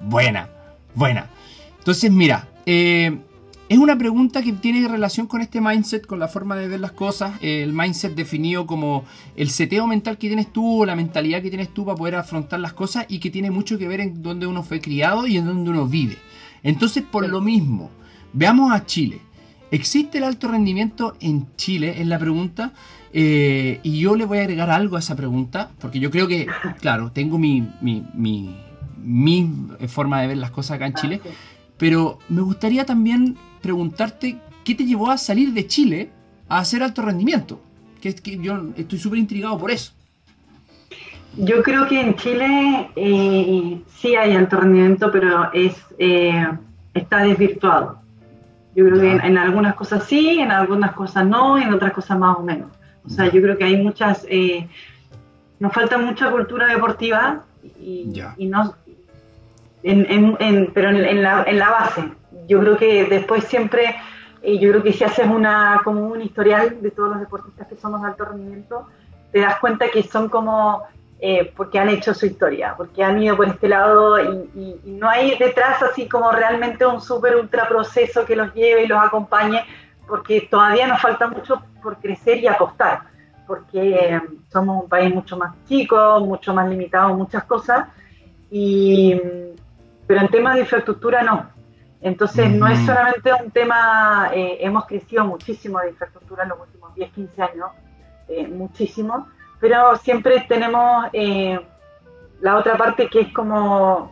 buena, buena. Entonces, mira, eh, es una pregunta que tiene relación con este mindset, con la forma de ver las cosas. el mindset definido como el seteo mental que tienes tú o la mentalidad que tienes tú para poder afrontar las cosas y que tiene mucho que ver en dónde uno fue criado y en dónde uno vive. Entonces, por lo mismo, veamos a Chile. ¿Existe el alto rendimiento en Chile? Es la pregunta. Eh, y yo le voy a agregar algo a esa pregunta, porque yo creo que, [laughs] claro, tengo mi, mi, mi, forma de ver las cosas acá en Chile, Pero me gustaría también preguntarte qué te llevó a salir de Chile a hacer alto rendimiento. Que, que yo estoy súper intrigado por eso. Yo creo que en Chile eh, sí hay alto rendimiento, pero es eh, está desvirtuado. Yo creo que en, algunas cosas sí, en algunas cosas no, y en otras cosas más o menos. O sea, yo creo que hay muchas, eh, nos falta mucha cultura deportiva y, no, en, pero en la, en la base. Yo creo que después siempre, yo creo que si haces una, como un historial de todos los deportistas que somos de alto rendimiento, te das cuenta que son como eh, porque han hecho su historia, porque han ido por este lado y, no hay detrás así como realmente un súper ultra proceso que los lleve y los acompañe, porque todavía nos falta mucho por crecer y apostar, porque eh, somos un país mucho más chico, mucho más limitado en muchas cosas, y, pero en temas de infraestructura no. Entonces no es solamente un tema, eh, hemos crecido muchísimo de infraestructura en los últimos 10, 15 años, muchísimo, pero siempre tenemos eh, la otra parte que es como,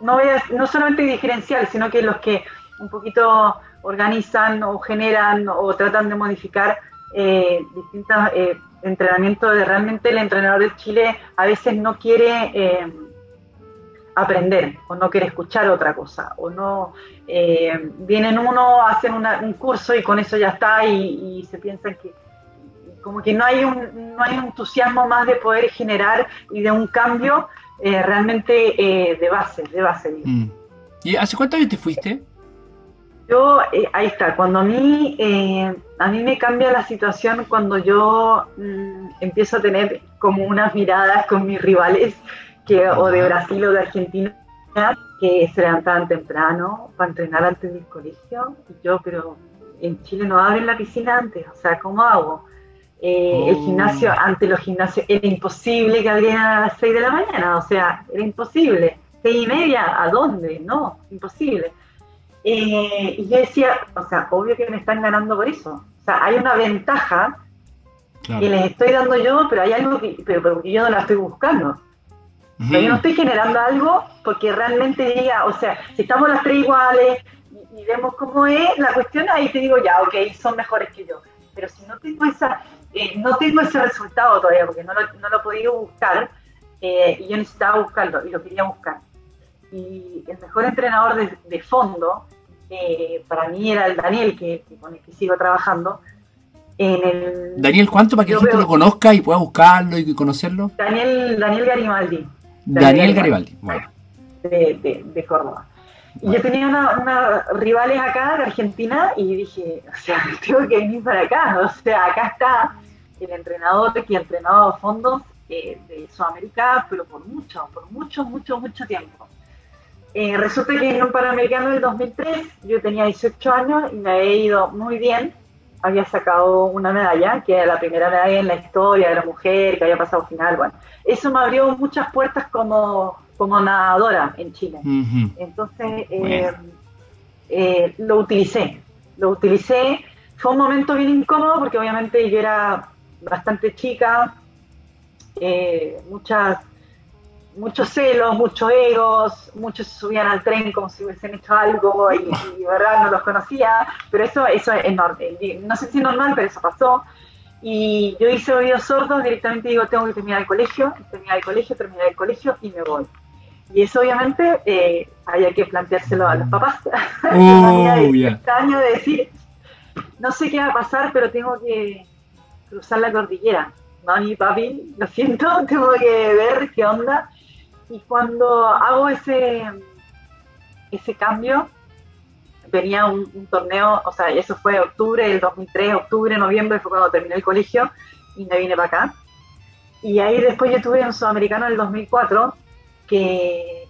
no, no solamente diferencial, sino que los que un poquito organizan o generan o tratan de modificar eh, distintos eh, entrenamientos de realmente el entrenador de Chile a veces no quiere eh, aprender o no quiere escuchar otra cosa o no vienen uno hacen un curso y con eso ya está y se piensan que como que no hay un, no hay un entusiasmo más de poder generar y de un cambio eh, realmente eh, de base, de base. Mm. ¿Y hace cuánto años te fuiste? Yo, eh, ahí está, cuando a mí, a mí me cambia la situación cuando yo mm, empiezo a tener como unas miradas con mis rivales, que, o de Brasil o de Argentina, que se levantaban temprano para entrenar antes del colegio, y yo, pero en Chile no abren la piscina antes, o sea, ¿cómo hago? Eh, el gimnasio, oh. ante los gimnasios, era imposible que abrieran a las 6 de la mañana, o sea, era imposible. ¿Seis y media? ¿A dónde? No, imposible. Eh, y yo decía, o sea, obvio que me están ganando por eso. O sea, hay una ventaja que les estoy dando yo, pero hay algo que, pero, porque yo no la estoy buscando. yo no estoy generando algo porque realmente diga, o sea, si estamos las tres iguales y, y vemos cómo es la cuestión, ahí te digo, ya, ok, son mejores que yo. Pero si no tengo esa, eh, no tengo ese resultado todavía porque no lo, no lo he podido buscar eh, y yo necesitaba buscarlo y lo quería buscar. Y el mejor entrenador de, fondo eh, para mí era el Daniel, que, con el que sigo trabajando. En el, Daniel, ¿cuánto para que la gente lo conozca y pueda buscarlo y conocerlo? Daniel, Daniel Garibaldi. Daniel, Garibaldi, bueno. De, de Córdoba. Y yo tenía unas una rivales acá de Argentina y dije, o sea, [laughs] tengo que venir para acá. O sea, acá está el entrenador que ha entrenado a fondos eh, de Sudamérica, pero por mucho, por mucho, mucho, mucho tiempo. Eh, resulta que en un Panamericano del 2003 yo tenía 18 años y me había ido muy bien. Había sacado una medalla, que era la primera medalla en la historia de la mujer, que había pasado final. Bueno, eso me abrió muchas puertas como, como nadadora en Chile. Entonces, eh, lo utilicé. Lo utilicé. Fue un momento bien incómodo porque obviamente yo era bastante chica, eh, muchas, muchos celos, muchos egos, muchos se subían al tren como si hubiesen hecho algo y, verdad no los conocía, pero eso, eso es enorme. No sé si es normal, pero eso pasó. Y yo hice oídos sordos, directamente digo, tengo que terminar el colegio, terminar el colegio, terminar el colegio y me voy. Y eso obviamente eh, había que planteárselo a los papás. [laughs] Oh, año de decir, no sé qué va a pasar, pero tengo que, cruzar la cordillera. Mami, papi, lo siento, [laughs] tengo que ver qué onda. Y cuando hago ese, ese cambio, venía un, torneo, o sea, eso fue octubre del 2003, octubre, noviembre, fue cuando terminé el colegio y me vine para acá. Y ahí después yo tuve un sudamericano en el 2004 que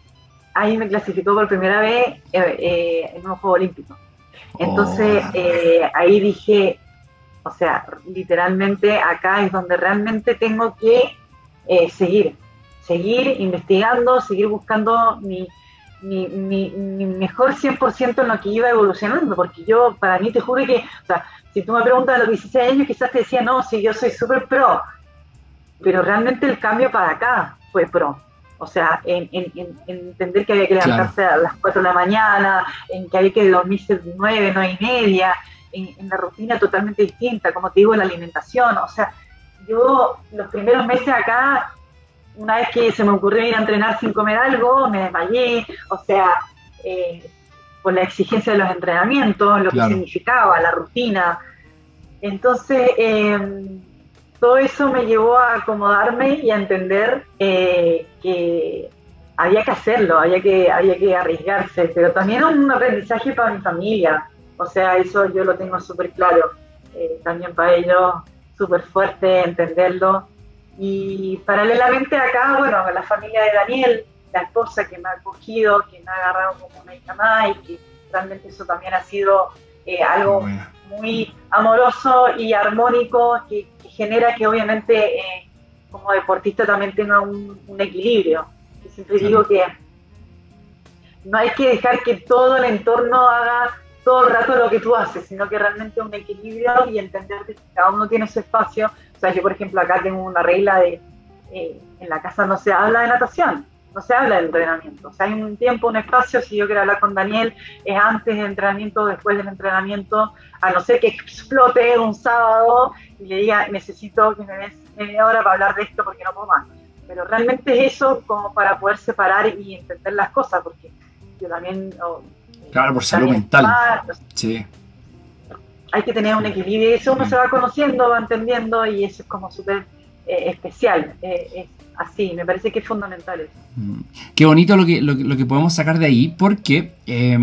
ahí me clasificó por primera vez eh, eh, en un juego olímpico. Entonces oh. eh, ahí dije, o sea, literalmente acá es donde realmente tengo que seguir, seguir investigando, seguir buscando mi, mi, mi, mejor 100% en lo que iba evolucionando, porque yo, para mí, te juro que, o sea, si tú me preguntas a los 16 años, quizás te decía, no, sí, yo soy súper pro, pero realmente el cambio para acá fue pro. O sea, en, entender que había que levantarse a las 4 de la mañana, en que había que dormirse 9, 9 y media, en, la rutina totalmente distinta, como te digo, en la alimentación. O sea, yo los primeros meses acá, una vez que se me ocurrió ir a entrenar sin comer algo, me desmayé. O sea, eh, por la exigencia de los entrenamientos, lo que significaba, la rutina. Entonces, eh, todo eso me llevó a acomodarme y a entender eh, que había que hacerlo, había que, había que arriesgarse, pero también un aprendizaje para mi familia, o sea, eso yo lo tengo súper claro, eh, también para ellos súper fuerte entenderlo. Y paralelamente acá, bueno, la familia de Daniel, la esposa que me ha acogido, que me ha agarrado como una hija más y que realmente eso también ha sido eh, algo muy amoroso y armónico que, genera que obviamente eh, como deportista también tenga un, equilibrio. Y siempre digo que no hay que dejar que todo el entorno haga todo el rato lo que tú haces, sino que realmente un equilibrio y entender que cada uno tiene su espacio. O sea, yo por ejemplo acá tengo una regla de, eh, en la casa no se habla de natación, no se habla del entrenamiento. O sea, hay un tiempo, un espacio, si yo quiero hablar con Daniel, es antes del entrenamiento después del entrenamiento, a no ser que explote un sábado y le diga, necesito que me des media hora para hablar de esto porque no puedo más. Pero realmente es eso como para poder separar y entender las cosas, porque yo también... claro, por salud mental. sí. Hay que tener un equilibrio y eso uno se va conociendo, va entendiendo y eso es como súper eh, especial. Eh, así, me parece que es fundamental eso. Mm. Qué bonito lo que, lo, que podemos sacar de ahí, porque eh,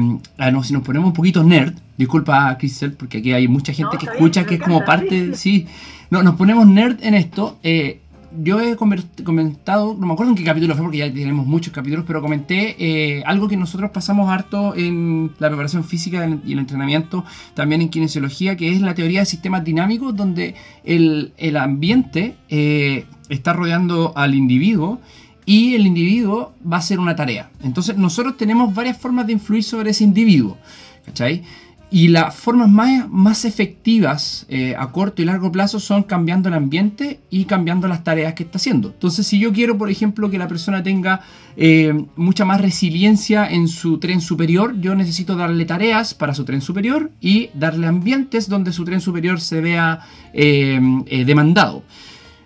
si nos ponemos un poquito nerd, disculpa Crystal, porque aquí hay mucha gente que escucha que es como parte, sí, no, nos ponemos nerd en esto. Eh, yo he comentado, no me acuerdo en qué capítulo fue porque ya tenemos muchos capítulos, pero comenté eh, algo que nosotros pasamos harto en la preparación física y el entrenamiento, también en kinesiología, que es la teoría de sistemas dinámicos, donde el, ambiente eh, está rodeando al individuo y el individuo va a hacer una tarea. Entonces nosotros tenemos varias formas de influir sobre ese individuo, ¿cachai? Y las formas más, más efectivas eh, a corto y largo plazo son cambiando el ambiente y cambiando las tareas que está haciendo. Entonces, si yo quiero, por ejemplo, que la persona tenga eh, mucha más resiliencia en su tren superior, yo necesito darle tareas para su tren superior y darle ambientes donde su tren superior se vea eh, demandado.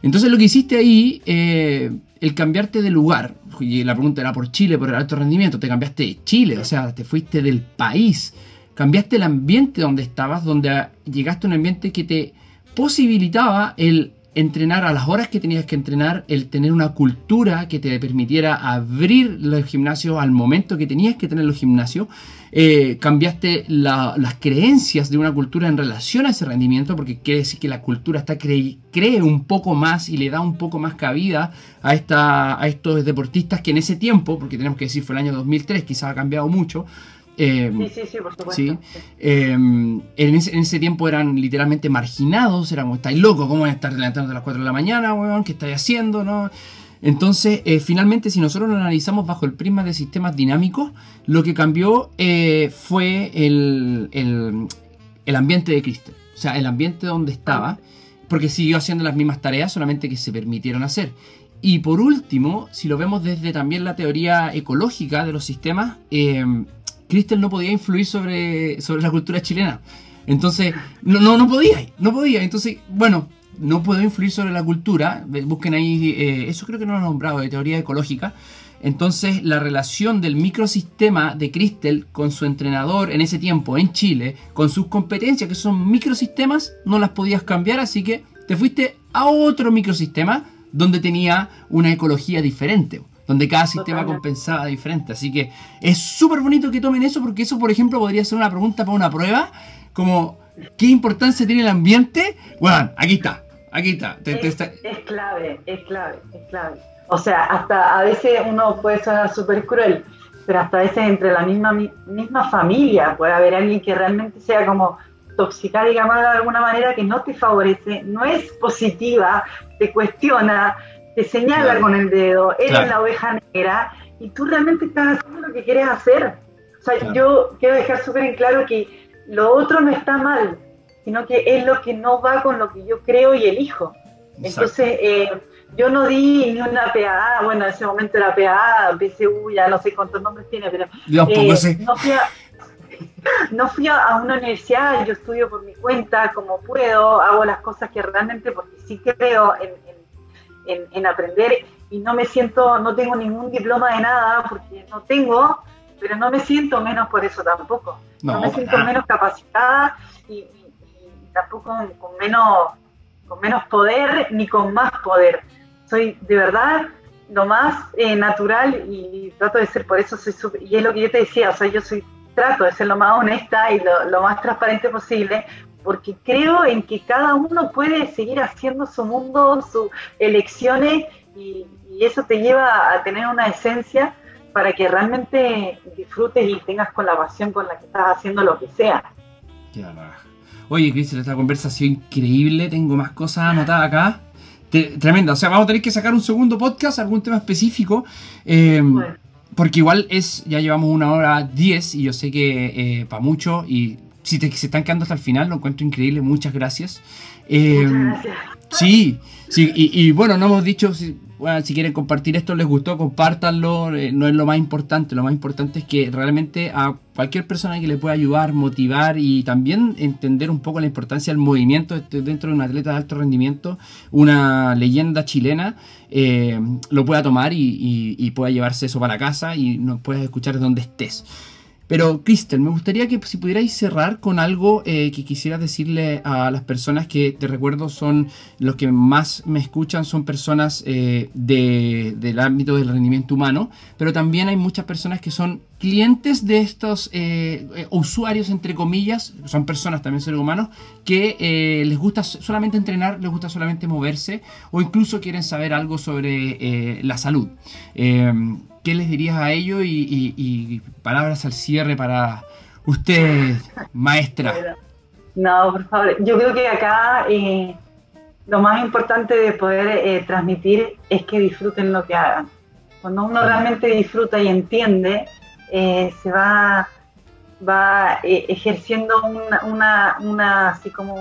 Entonces, lo que hiciste ahí, el cambiarte de lugar, y la pregunta era por Chile, por el alto rendimiento, te cambiaste de Chile, o sea, te fuiste del país cambiaste el ambiente donde estabas, donde llegaste a un ambiente que te posibilitaba el entrenar a las horas que tenías que entrenar, el tener una cultura que te permitiera abrir los gimnasios al momento que tenías que tener los gimnasios, eh, cambiaste las creencias de una cultura en relación a ese rendimiento, porque quiere decir que la cultura está cree un poco más y le da un poco más cabida a, esta, a estos deportistas que en ese tiempo, porque tenemos que decir fue el año 2003, quizás ha cambiado mucho, Em, sí, sí, sí, por supuesto. Em, en, ese, tiempo eran literalmente marginados, eran como, estáis locos, ¿cómo van a estar levantando a las 4 de la mañana, weón? ¿Qué estáis haciendo? ¿no? Entonces, eh, finalmente, si nosotros lo analizamos bajo el prisma de sistemas dinámicos, lo que cambió eh, fue el, el, ambiente de Crystal. O sea, el ambiente donde estaba, porque siguió haciendo las mismas tareas, solamente que se permitieron hacer. Y por último, si lo vemos desde también la teoría ecológica de los sistemas, Crystal no podía influir sobre, sobre la cultura chilena. Entonces, no, no, no podía, no podía. Entonces, bueno, no puedo influir sobre la cultura. Busquen ahí, eh, eso creo que no lo he nombrado, de teoría ecológica. Entonces, la relación del microsistema de Crystal con su entrenador en ese tiempo en Chile, con sus competencias, que son microsistemas, no las podías cambiar, así que te fuiste a otro microsistema donde tenía una ecología diferente donde cada sistema compensaba diferente. Así que es súper bonito que tomen eso, porque eso, por ejemplo, podría ser una pregunta para una prueba, como ¿qué importancia tiene el ambiente? Bueno, aquí está, aquí está. es, clave, es clave, es clave. O sea, hasta a veces uno puede ser súper cruel, pero hasta a veces entre la misma, misma familia puede haber alguien que realmente sea como tóxica, digamos, de alguna manera, que no te favorece, no es positiva, te cuestiona, te señala con el dedo, eres la oveja negra y tú realmente estás haciendo lo que quieres hacer. O sea, yo quiero dejar súper en claro que lo otro no está mal, sino que es lo que no va con lo que yo creo y elijo. Entonces, eh, yo no di ni una PA, bueno, en ese momento era PA, PSU, ya no sé cuántos nombres tiene, pero eh, no fui, a, [laughs] no fui a una universidad, yo estudio por mi cuenta, como puedo, hago las cosas que realmente, porque sí creo en, en, en, aprender y no me siento, no tengo ningún diploma de nada, porque no tengo, pero no me siento menos por eso tampoco. No, me siento menos capacitada y, tampoco con menos, con menos poder ni con más poder soy de verdad lo más eh, natural y trato de ser por eso soy y es lo que yo te decía, o sea, yo soy trato de ser lo más honesta y lo, más transparente posible porque creo en que cada uno puede seguir haciendo su mundo, sus elecciones y, eso te lleva a tener una esencia para que realmente disfrutes y tengas con la pasión con la que estás haciendo lo que sea. Oye, Cristian, esta conversación increíble, tengo más cosas anotadas acá tremenda. O sea, vamos a tener que sacar un segundo podcast, algún tema específico. Em, porque igual es, ya llevamos una hora diez y yo sé que eh, para mucho y si te, se están quedando hasta el final, lo encuentro increíble. Muchas gracias. Em, Muchas gracias. Sí, sí, y, bueno, no hemos dicho, si, si quieren compartir esto, les gustó, compártanlo, eh, no es lo más importante, lo más importante es que realmente a cualquier persona que le pueda ayudar, motivar y también entender un poco la importancia del movimiento dentro de un atleta de alto rendimiento, una leyenda chilena, eh, lo pueda tomar y, y, pueda llevarse eso para casa y nos puedas escuchar donde estés. Pero, Cristel, me gustaría que si pudierais cerrar con algo eh, que quisieras decirle a las personas que te recuerdo son los que más me escuchan, son personas eh, del ámbito del rendimiento humano, pero también hay muchas personas que son clientes de estos eh, usuarios, entre comillas, son personas también seres humanos, que les gusta solamente entrenar, les gusta solamente moverse o incluso quieren saber algo sobre la salud. ¿Qué les dirías a ellos y, palabras al cierre para usted, maestra? No, por favor, yo creo que acá eh, lo más importante de poder eh, transmitir es que disfruten lo que hagan. Cuando uno realmente disfruta y entiende, eh, se va, va ejerciendo una, una, una, así como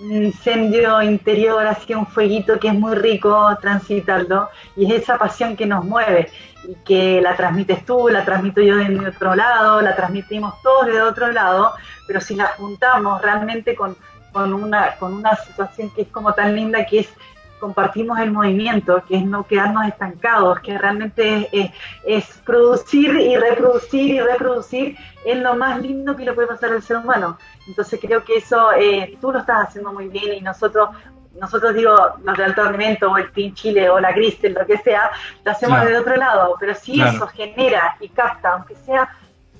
un incendio interior, así un fueguito que es muy rico transitarlo y es esa pasión que nos mueve y que la transmites tú, la transmito yo de mi otro lado, la transmitimos todos de otro lado, pero si la juntamos realmente con, con, una, con una situación que es como tan linda que es compartimos el movimiento, que es no quedarnos estancados, que realmente es, producir y reproducir y reproducir, es lo más lindo que le puede pasar al ser humano. Entonces creo que eso eh, tú lo estás haciendo muy bien y nosotros, nosotros digo, los de alto rendimiento o el Team Chile o la Cristel, lo que sea, lo hacemos de otro lado, pero si eso genera y capta, aunque sea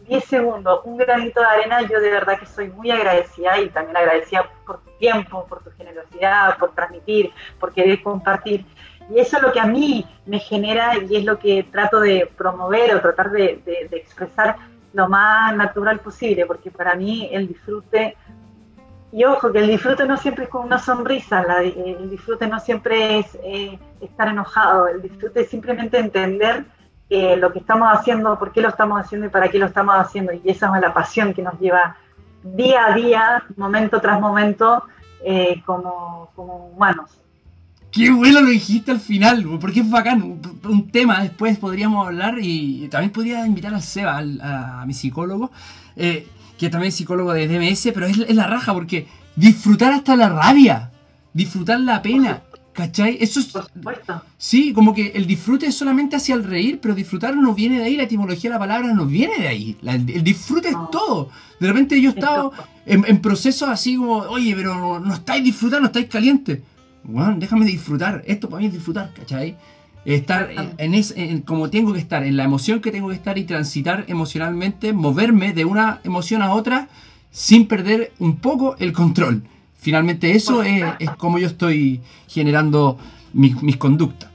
10 segundos, un granito de arena, yo de verdad que soy muy agradecida y también agradecida por tu tiempo, por tu generosidad, por transmitir, por querer compartir. Y eso es lo que a mí me genera y es lo que trato de promover o tratar de, expresar lo más natural posible, porque para mí el disfrute, y ojo, que el disfrute no siempre es con una sonrisa, el disfrute no siempre es eh, estar enojado, el disfrute es simplemente entender lo que estamos haciendo, por qué lo estamos haciendo y para qué lo estamos haciendo. Y esa es la pasión que nos lleva día a día, momento tras momento, eh, como, humanos. Qué bueno lo dijiste al final, porque es bacán. Un tema después podríamos hablar y también podría invitar al Seba, a, mi psicólogo, eh, que también es psicólogo de DMS, pero es, es, la raja porque disfrutar hasta la rabia, disfrutar la pena, ¿Cachai? Eso es. Sí, como que el disfrute es solamente hacia el reír, pero disfrutar no viene de ahí, la etimología de la palabra no viene de ahí. el, disfrute es todo. De repente yo estaba en, en procesos así como, oye, pero no, estáis disfrutando, no estáis calientes. Bueno, déjame disfrutar. Esto para mí es disfrutar, ¿cachai? Estar en, en, como tengo que estar, en la emoción que tengo que estar y transitar emocionalmente, moverme de una emoción a otra sin perder un poco el control. Finalmente eso es, como yo estoy generando mis, conductas.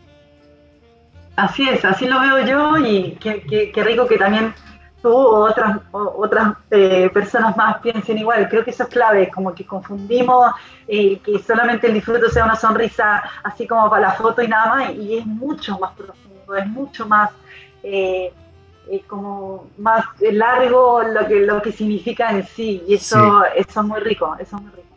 Así es, así lo veo yo y qué, rico que también tú o otras, otras eh, personas más piensen igual. Creo que eso es clave, como que confundimos eh, que solamente el disfrute sea una sonrisa así como para la foto y nada más, y es mucho más profundo, es mucho más... Eh, como más largo lo que lo que significa en sí y eso eso es muy rico eso es muy rico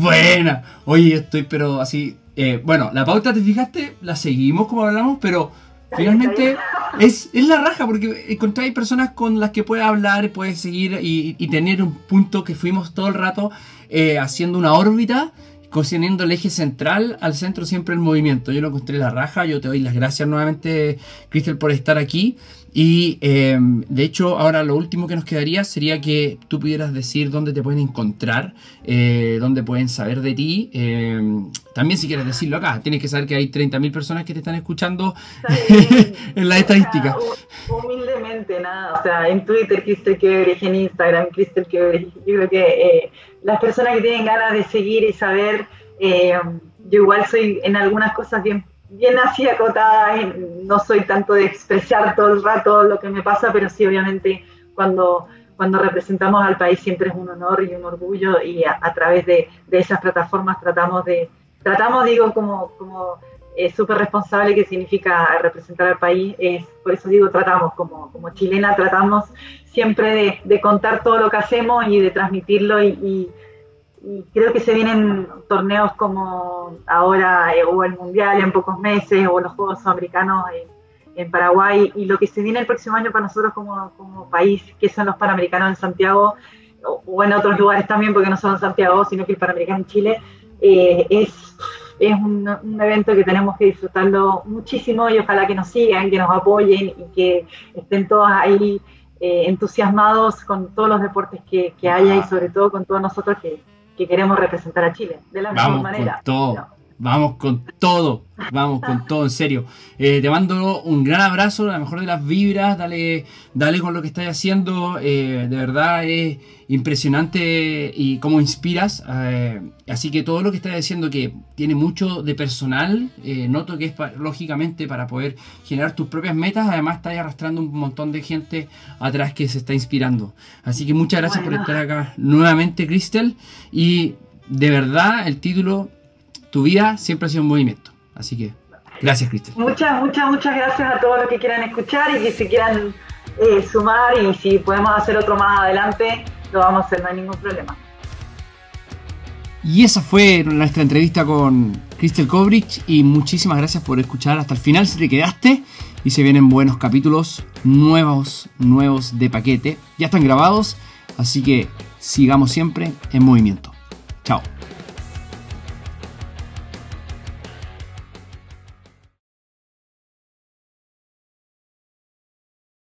Buena. Oye, estoy pero así eh, bueno, la pauta, ¿te fijaste? La seguimos como hablamos, pero finalmente es, es la raja porque encontráis personas con las que puedes hablar, puedes seguir y, y tener un punto que fuimos todo el rato eh, haciendo una órbita consiguiendo el eje central al centro siempre el movimiento. Yo lo encontré la raja, yo te doy las gracias nuevamente, Cristel, por estar aquí. Y eh, de hecho, ahora lo último que nos quedaría sería que tú pudieras decir dónde te pueden encontrar, eh, dónde pueden saber de ti. Eh, también si quieres decirlo acá, tienes que saber que hay 30.000 personas que te están escuchando [laughs] en la estadística. humildemente, nada. O sea, en Twitter, Cristel Quebrich, en Instagram, Cristel Quebrich. Yo creo que las personas que tienen ganas de seguir y saber, yo igual soy en algunas cosas bien bien así acotada, no soy tanto de expresar todo el rato lo que me pasa, pero sí obviamente cuando, cuando representamos al país siempre es un honor y un orgullo y a, través de, de, esas plataformas tratamos de, tratamos digo como, como eh, súper responsable que significa representar al país, es, por eso digo tratamos, como, como chilena tratamos siempre de, contar todo lo que hacemos y de transmitirlo y creo que se vienen torneos como ahora eh, o el Mundial en pocos meses o los Juegos Americanos en, Paraguay y lo que se viene el próximo año para nosotros como, como país, que son los Panamericanos en Santiago o, en otros lugares también, porque no solo en Santiago, sino que el Panamericano en Chile, eh, es, es un, un, evento que tenemos que disfrutarlo muchísimo y ojalá que nos sigan, que nos apoyen y que estén todos ahí eh, entusiasmados con todos los deportes que, que haya y sobre todo con todos nosotros que que queremos representar a Chile de la mejor manera. Vamos con todo, vamos con todo, en serio. Eh, te mando un gran abrazo, la mejor de las vibras, dale, dale con lo que estás haciendo, eh, de verdad es impresionante y cómo inspiras. Eh, así que todo lo que estás diciendo que tiene mucho de personal, noto que es lógicamente para poder generar tus propias metas, además estás arrastrando un montón de gente atrás que se está inspirando. Así que muchas gracias por estar acá nuevamente, Cristel, y de verdad el título tu vida siempre ha sido un movimiento. Así que, gracias, Cristian. Muchas, muchas, muchas gracias a todos los que quieran escuchar y que se quieran eh, sumar y si podemos hacer otro más adelante, lo vamos a hacer, no hay ningún problema. Y esa fue nuestra entrevista con Crystal Kovrich y muchísimas gracias por escuchar hasta el final si te quedaste y se vienen buenos capítulos nuevos, nuevos de paquete. Ya están grabados, así que sigamos siempre en movimiento. Chao.